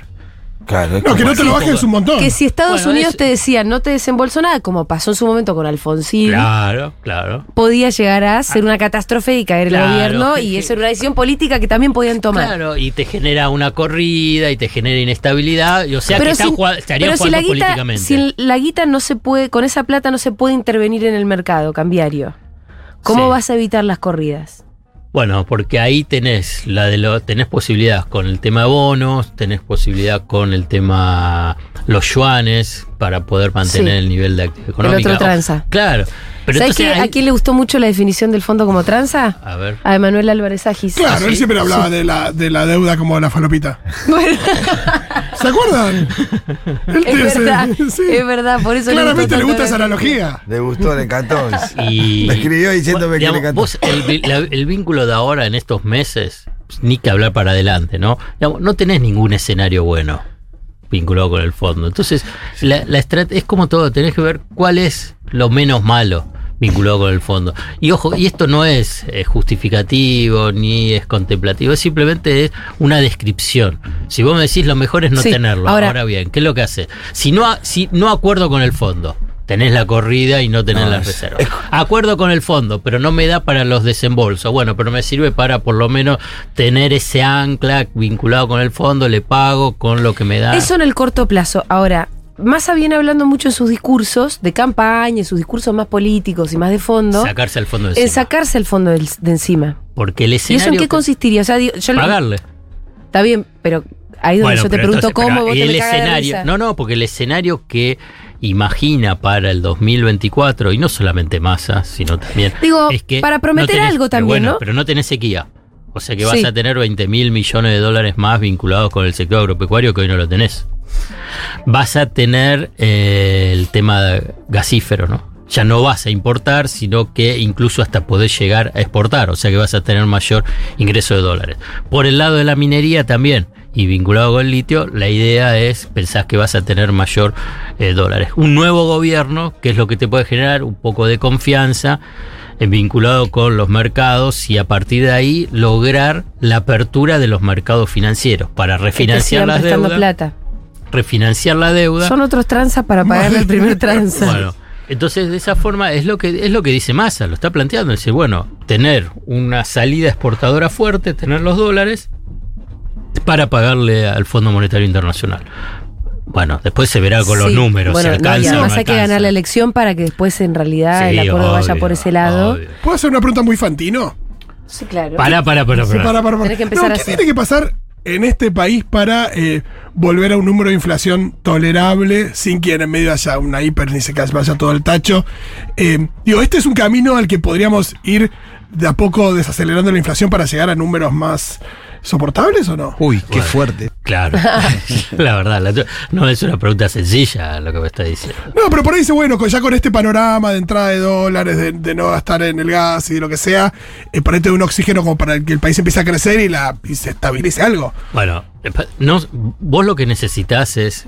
Speaker 15: Claro,
Speaker 14: No, que no te lo bajes un montón.
Speaker 2: Que si Estados
Speaker 13: Bueno,
Speaker 2: Unidos
Speaker 13: es-
Speaker 2: te decía no te desembolso nada, como pasó en su momento con Alfonsín,
Speaker 13: Claro, claro.
Speaker 2: podía llegar a ser una catástrofe y caer
Speaker 13: Claro,
Speaker 2: el gobierno
Speaker 13: que-
Speaker 2: y
Speaker 13: que-
Speaker 2: eso era una decisión política que también podían tomar.
Speaker 13: Claro, y te genera una corrida y te genera inestabilidad. y O sea que están
Speaker 2: si-
Speaker 13: jugando- estarían
Speaker 2: pero si
Speaker 13: jugando
Speaker 2: la guita,
Speaker 13: políticamente.
Speaker 2: si la guita no se puede, con esa plata no se puede intervenir en el mercado cambiario. ¿Cómo
Speaker 13: Sí.
Speaker 2: vas a evitar las corridas?
Speaker 13: Bueno, porque ahí tenés la de lo, tenés posibilidad con el tema de bonos, tenés posibilidad con el tema los yuanes para poder mantener
Speaker 2: Sí.
Speaker 13: el nivel de actividad
Speaker 2: El
Speaker 13: económica.
Speaker 2: otro tranza.
Speaker 13: Claro. Pero
Speaker 2: ¿Sabes
Speaker 13: entonces ahí-
Speaker 2: a quién le gustó mucho la definición del fondo como tranza?
Speaker 13: A ver.
Speaker 2: A Emanuel Álvarez Agis.
Speaker 14: Claro, él siempre hablaba de, la, de la deuda como la falopita. ¿Se acuerdan? Él
Speaker 2: Es verdad,
Speaker 14: sí.
Speaker 2: es verdad, por eso
Speaker 14: Claramente le gusta esa
Speaker 2: la-
Speaker 14: analogía.
Speaker 15: Le gustó, le encantó.
Speaker 13: Y,
Speaker 15: Me escribió diciéndome que
Speaker 13: digamos,
Speaker 15: le encantó.
Speaker 13: vos, el, la- el vínculo de ahora en estos meses, pues, ni que hablar para adelante, ¿no? Digamos, no tenés ningún escenario bueno vinculado con el fondo. Entonces, la, la estrat- es como todo, tenés que ver cuál es lo menos malo vinculado con el fondo. Y ojo, y esto no es eh, justificativo ni es contemplativo, es simplemente es una descripción. Si vos me decís lo mejor es no
Speaker 2: Sí,
Speaker 13: tenerlo.
Speaker 2: ahora-
Speaker 13: Ahora, bien, ¿qué es lo que hace? Si no, si no acuerdo con el fondo, tenés la corrida y no tenés
Speaker 15: No,
Speaker 13: las
Speaker 15: es-
Speaker 13: reservas. Acuerdo con el fondo, pero no me da para los desembolsos. Bueno, pero me sirve para por lo menos tener ese ancla vinculado con el fondo, le pago con lo que me da.
Speaker 2: Eso en el corto plazo. Ahora, Massa viene hablando mucho en sus discursos de campaña, en sus discursos más políticos y más de fondo,
Speaker 13: sacarse al fondo de
Speaker 2: en
Speaker 13: encima.
Speaker 2: sacarse el fondo de encima.
Speaker 13: Porque el
Speaker 2: ¿Y eso
Speaker 13: escenario.
Speaker 2: en qué consistiría? O sea, digo, yo le-
Speaker 13: Pagarle.
Speaker 2: Está bien, pero ahí es donde yo te pregunto
Speaker 13: entonces,
Speaker 2: cómo
Speaker 13: pero
Speaker 2: vos te
Speaker 13: el escenario. No, no, porque el escenario que imagina para el 2024, y no solamente Massa, sino también.
Speaker 2: Digo,
Speaker 13: es que
Speaker 2: para prometer
Speaker 13: tenés-
Speaker 2: algo también,
Speaker 13: bueno,
Speaker 2: ¿no?
Speaker 13: Pero no tenés sequía. O sea que vas
Speaker 2: Sí.
Speaker 13: a tener 20 mil millones de dólares más vinculados con el sector agropecuario que hoy no lo tenés. Vas a tener eh, el tema gasífero, ¿no? Ya no vas a importar, sino que incluso hasta podés llegar a exportar, o sea que vas a tener mayor ingreso de dólares. Por el lado de la minería también, y vinculado con el litio, la idea es, pensás que vas a tener mayor eh, dólares. Un nuevo gobierno, que es lo que te puede generar un poco de confianza, eh, vinculado con los mercados y a partir de ahí lograr la apertura de los mercados financieros para
Speaker 2: Que te
Speaker 13: refinanciar las deudas,
Speaker 2: plata.
Speaker 13: refinanciar la deuda.
Speaker 2: Son otros tranzas para pagarle el primer tranza.
Speaker 13: Bueno, entonces de esa forma es lo que es lo que dice Massa, lo está planteando, dice, bueno, tener una salida exportadora fuerte, tener los dólares para pagarle al Fondo Monetario Internacional. Bueno, después se verá con los
Speaker 2: Sí,
Speaker 13: números,
Speaker 2: bueno,
Speaker 13: si
Speaker 2: no, y
Speaker 13: alcanza no
Speaker 2: además hay que ganar la elección para que después en realidad
Speaker 13: Sí,
Speaker 2: el acuerdo vaya por ese lado.
Speaker 13: obvio.
Speaker 14: ¿Puedo hacer una pregunta muy fantino?
Speaker 2: Sí, claro.
Speaker 13: Pará, pará, pará,
Speaker 14: Sí,
Speaker 13: pará.
Speaker 14: para, para, para.
Speaker 2: Tenés que empezar
Speaker 14: No, ¿Qué tiene que pasar en este país para eh, volver a un número de inflación tolerable sin que en medio haya una hiper ni se vaya todo el tacho? Eh, digo, este es un camino al que podríamos ir de a poco desacelerando la inflación para llegar a números más soportables o no?
Speaker 15: Uy, qué
Speaker 13: Bueno.
Speaker 15: fuerte.
Speaker 13: Claro, la verdad, la no es una pregunta sencilla lo que me está diciendo.
Speaker 14: No, pero por ahí dice, bueno, ya con este panorama de entrada de dólares, de, de no gastar en el gas y lo que sea, eh, un oxígeno como para que el país empiece a crecer y, la, y se estabilice algo.
Speaker 13: Bueno, no, vos lo que necesitas es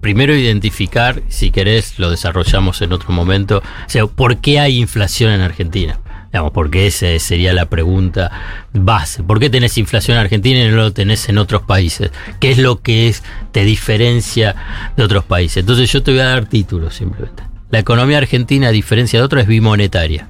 Speaker 13: primero identificar, si querés lo desarrollamos en otro momento, o sea, ¿por qué hay inflación en Argentina? Digamos, porque esa sería la pregunta base. ¿Por qué tenés inflación en Argentina y no lo tenés en otros países? ¿Qué es lo que es, te diferencia de otros países? Entonces yo te voy a dar títulos simplemente. La economía argentina, a diferencia de otras, es bimonetaria.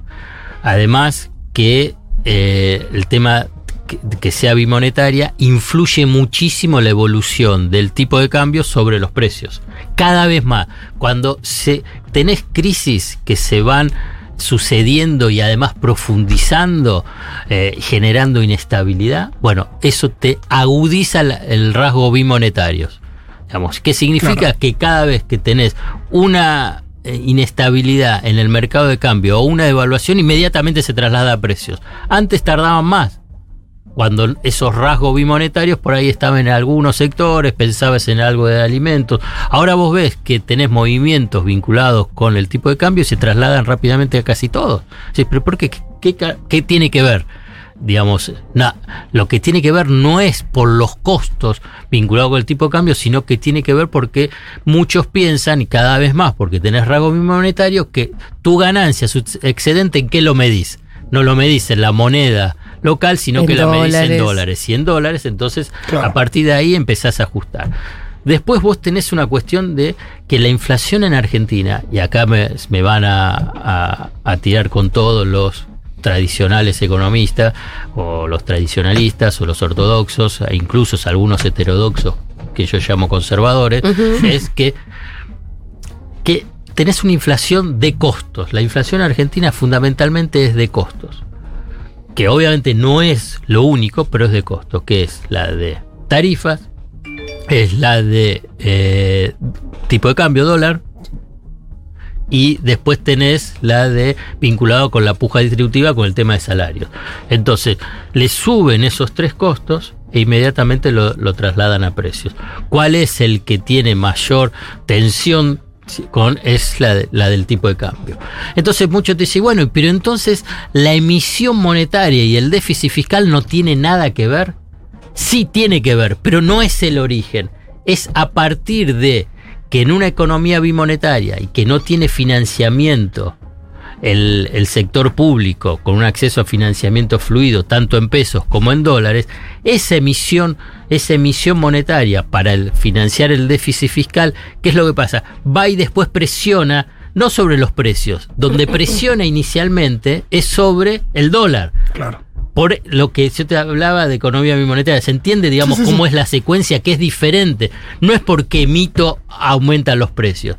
Speaker 13: Además que eh, el tema que, que sea bimonetaria influye muchísimo la evolución del tipo de cambio sobre los precios. Cada vez más. Cuando se, tenés crisis que se van sucediendo y además profundizando, eh, generando inestabilidad, bueno, eso te agudiza el rasgo bimonetarios. Digamos, ¿Qué significa? Que cada vez que tenés una eh, inestabilidad en el mercado de cambio o una devaluación, inmediatamente se traslada a precios. Antes tardaban más. Cuando esos rasgos bimonetarios por ahí estaban en algunos sectores, pensabas en algo de alimentos. Ahora vos ves que tenés movimientos vinculados con el tipo de cambio y se trasladan rápidamente a casi todos. Pero ¿por qué? ¿Qué, tiene que ver? Digamos, lo que tiene que ver no es por los costos vinculados con el tipo de cambio, sino que tiene que ver porque muchos piensan, y cada vez más, porque tenés rasgos bimonetarios, que tu ganancia, su excedente, ¿en qué lo medís? No lo medís en la moneda local, sino
Speaker 2: En
Speaker 13: que la medís en
Speaker 2: dólares.
Speaker 13: dólares. Y en dólares, entonces
Speaker 14: Claro.
Speaker 13: a partir de ahí empezás a ajustar. Después vos tenés una cuestión de que la inflación en Argentina, y acá me, me van a, a- a tirar con todos los tradicionales economistas, o los tradicionalistas, o los ortodoxos, e incluso algunos heterodoxos que yo llamo conservadores, es que, que tenés una inflación de costos. La inflación argentina fundamentalmente es de costos que obviamente no es lo único, pero es de costo, que es la de tarifas, es la de eh, tipo de cambio dólar, y después tenés la de vinculado con la puja distributiva con el tema de salarios. Entonces, le suben esos tres costos e inmediatamente lo, lo trasladan a precios. ¿Cuál es el que tiene mayor tensión? Con, es la, la del tipo de cambio. Entonces muchos te dicen, bueno, pero entonces la emisión monetaria y el déficit fiscal no tiene nada que ver. Sí tiene que ver, pero no es el origen. Es a partir de que en una economía bimonetaria y que no tiene financiamiento el, el sector público con un acceso a financiamiento fluido tanto en pesos como en dólares, esa emisión, esa emisión monetaria para el- financiar el déficit fiscal, ¿qué es lo que pasa? Va y después presiona no sobre los precios, donde presiona inicialmente es sobre el dólar.
Speaker 14: Claro.
Speaker 13: Por lo que yo te hablaba de economía bimonetaria, se entiende, digamos,
Speaker 14: Sí, sí,
Speaker 13: cómo
Speaker 14: sí.
Speaker 13: es la secuencia, que es diferente. No es porque emito aumentan los precios.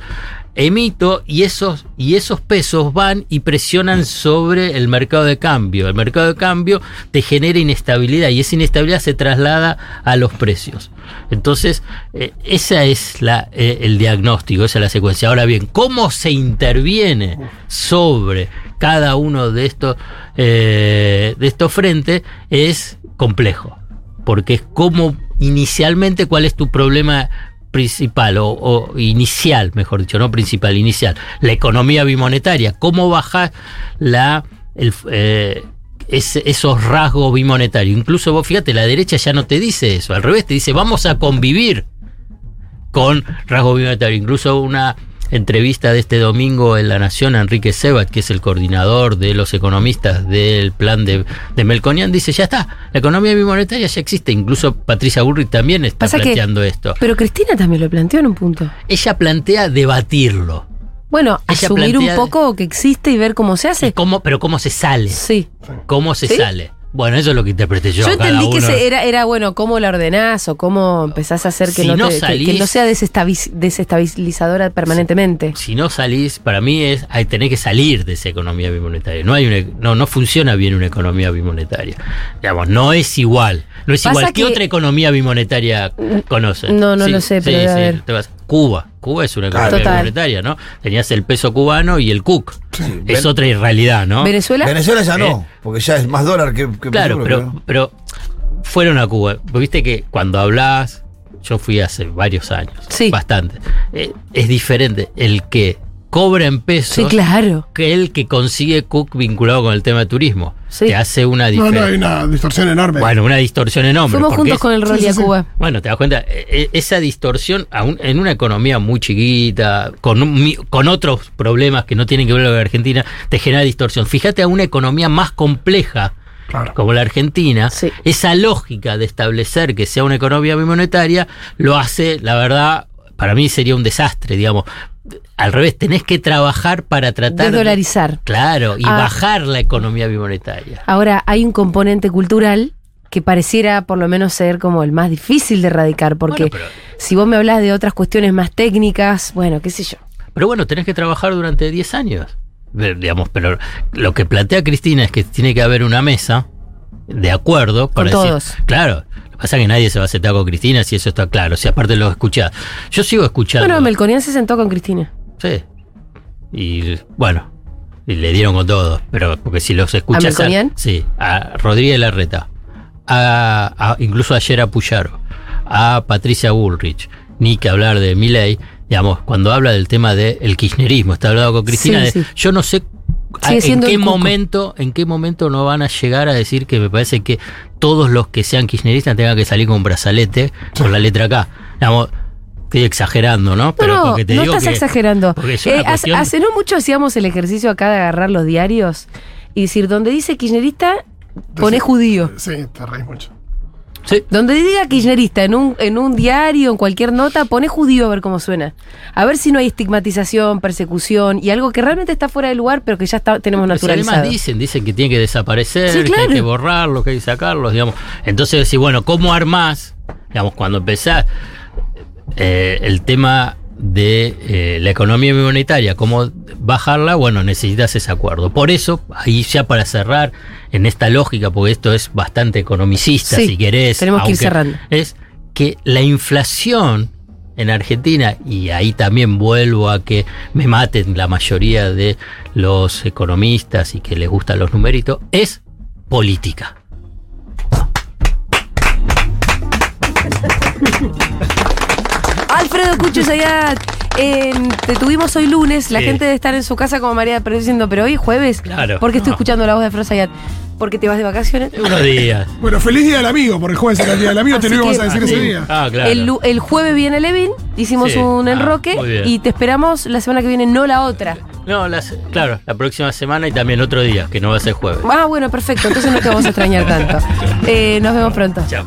Speaker 13: Emito y esos, y esos pesos van y presionan sobre el mercado de cambio. El mercado de cambio te genera inestabilidad y esa inestabilidad se traslada a los precios. Entonces, eh, esa es la, eh, el diagnóstico, esa es la secuencia. Ahora bien, ¿cómo se interviene sobre cada uno de estos, eh, de estos frentes? Es complejo, porque es como inicialmente cuál es tu problema principal o, o inicial, mejor dicho, no principal, inicial, la economía bimonetaria, cómo bajar la, el, eh, esos rasgos bimonetarios. Incluso vos fíjate, la derecha ya no te dice eso, al revés, te dice vamos a convivir con rasgos bimonetarios. Incluso una entrevista de este domingo en La Nación a Enrique Sebat, que es el coordinador de los economistas del plan de, de Melconian, dice, ya está, la economía bimonetaria ya existe. Incluso Patricia Bullrich también está
Speaker 2: Pasa que-
Speaker 13: planteando esto.
Speaker 2: Pero Cristina también lo planteó en un punto.
Speaker 13: Ella plantea debatirlo.
Speaker 2: Bueno,
Speaker 13: Ella
Speaker 2: asumir un poco que existe y ver cómo se hace.
Speaker 13: ¿Cómo, pero cómo se sale?
Speaker 2: Sí.
Speaker 13: ¿Cómo se
Speaker 2: ¿Sí?
Speaker 13: sale? Bueno, eso es lo que interpreté yo.
Speaker 2: Yo, entendí que era, era, bueno, cómo la ordenás o cómo empezás a hacer que,
Speaker 13: Si
Speaker 2: no, te- que- que
Speaker 13: salís-
Speaker 2: no sea desestabiz- desestabilizadora permanentemente.
Speaker 13: si no salís, para mí es hay tener que salir de esa economía bimonetaria. No hay una, no, no funciona bien una economía bimonetaria. Digamos, no es igual. No es
Speaker 2: Pasa
Speaker 13: igual. ¿Qué
Speaker 2: que-
Speaker 13: otra economía bimonetaria conocen?
Speaker 2: No, no lo sé, pero
Speaker 13: te vas- Cuba. Cuba es una economía
Speaker 2: Total.
Speaker 13: bimonetaria, ¿no? Tenías el peso cubano y el Es
Speaker 15: Ven-
Speaker 13: otra realidad, ¿no?
Speaker 2: ¿Venezuela?
Speaker 15: Venezuela ya
Speaker 13: Eh,
Speaker 15: no, porque ya es más dólar que, que
Speaker 13: Claro, pero, pero fueron a Cuba. Viste que cuando hablás, yo fui hace varios años, bastante. Eh, es diferente el que cobra en pesos
Speaker 2: Sí, claro.
Speaker 13: que el que consigue Cook vinculado con el tema de turismo. Te hace una
Speaker 14: No, no, hay
Speaker 13: diferencia.
Speaker 14: una distorsión enorme.
Speaker 13: Bueno, una distorsión enorme.
Speaker 2: Fuimos juntos
Speaker 13: es-
Speaker 2: con el Rolly a Cuba.
Speaker 13: Bueno, te das cuenta, eh, eh, esa distorsión en una economía muy chiquita, con, un con otros problemas que no tienen que ver con la Argentina, te genera distorsión. Fíjate a una economía más compleja como la Argentina, esa lógica de establecer que sea una economía bimonetaria lo hace, la verdad, para mí sería un desastre, digamos. Al revés, tenés que trabajar para tratar de
Speaker 2: Desdolarizar.
Speaker 13: Claro, y
Speaker 2: Ah.
Speaker 13: bajar la economía bimonetaria.
Speaker 2: Ahora, hay un componente cultural que pareciera por lo menos ser como el más difícil de erradicar, porque si vos me hablas de otras cuestiones más técnicas, bueno, qué sé yo.
Speaker 13: Pero bueno, tenés que trabajar durante 10 años. digamos, pero lo que plantea Cristina es que tiene que haber una mesa de acuerdo
Speaker 2: Con
Speaker 13: para
Speaker 2: todos.
Speaker 13: decir, claro, lo que pasa que nadie se va a sentar con Cristina si eso está claro, si aparte lo escucha. Yo sigo escuchando.
Speaker 2: Bueno, Melconian se sentó con Cristina.
Speaker 13: Sí. Y bueno, y le dieron con todo, pero porque si los escuchas.
Speaker 2: ¿A Melconian?
Speaker 13: sí, a Rodríguez Larreta, a, a- incluso ayer a Puyaro, a Patricia Bullrich, ni que hablar de Milei, digamos, cuando habla del tema del kirchnerismo, está hablando con Cristina,
Speaker 2: Sí,
Speaker 13: de-
Speaker 2: sí.
Speaker 13: yo no sé. A-
Speaker 2: Sigue
Speaker 13: ¿En qué
Speaker 2: el cuco.
Speaker 13: momento, en qué momento no van a llegar a decir que me parece que todos los que sean kirchneristas tengan que salir con un brazalete con la letra K? Digamos, estoy exagerando, ¿no?
Speaker 2: No, no,
Speaker 13: porque te
Speaker 2: no
Speaker 13: digo
Speaker 2: estás
Speaker 13: que-
Speaker 2: exagerando.
Speaker 13: es
Speaker 2: Eh,
Speaker 13: cuestión-
Speaker 2: hace no mucho hacíamos el ejercicio acá de agarrar los diarios y decir, donde dice kirchnerista, pone judío.
Speaker 14: Sí, te reís mucho.
Speaker 2: Donde diga kirchnerista en un, en un diario, en cualquier nota, pone judío a ver cómo suena. A ver si no hay estigmatización, persecución y algo que realmente está fuera de lugar, pero que ya está, tenemos
Speaker 13: Pues
Speaker 2: naturalizado.
Speaker 13: además dicen, dicen que tiene que desaparecer,
Speaker 2: Sí,
Speaker 13: que hay que borrarlos, que hay que sacarlos, digamos. Entonces decís, bueno, ¿cómo armás? Digamos, cuando empezás eh, el tema de eh, la economía monetaria, cómo bajarla, bueno, necesitas ese acuerdo. Por eso, ahí ya para cerrar, en esta lógica, porque esto es bastante economicista,
Speaker 2: Sí,
Speaker 13: si querés.
Speaker 2: tenemos que ir cerrando.
Speaker 13: Es que la inflación en Argentina, y ahí también vuelvo a que me maten la mayoría de los economistas y que les gustan los numeritos, es política.
Speaker 2: Alfredo Cucho Zayat, en- te tuvimos hoy lunes, la
Speaker 13: Sí.
Speaker 2: gente debe estar en su casa como María pero diciendo, pero hoy es jueves.
Speaker 13: Claro.
Speaker 2: ¿Por qué estoy
Speaker 13: No.
Speaker 2: escuchando la voz de Alfredo Zayat? ¿Porque te vas de vacaciones?
Speaker 13: Unos días.
Speaker 14: Bueno, feliz día del amigo, porque el jueves era el día del amigo, te lo íbamos
Speaker 2: que-
Speaker 14: a decir ese día.
Speaker 13: Ah, claro.
Speaker 2: El, jueves viene Levin, hicimos
Speaker 13: Sí.
Speaker 2: un
Speaker 13: Ah,
Speaker 2: enroque y te esperamos la semana que viene, no la otra.
Speaker 13: No, las- claro, la próxima semana y también otro día, que no va a ser jueves.
Speaker 2: Ah, bueno, perfecto, entonces no te vamos a extrañar tanto. Eh, nos vemos pronto.
Speaker 13: Chao.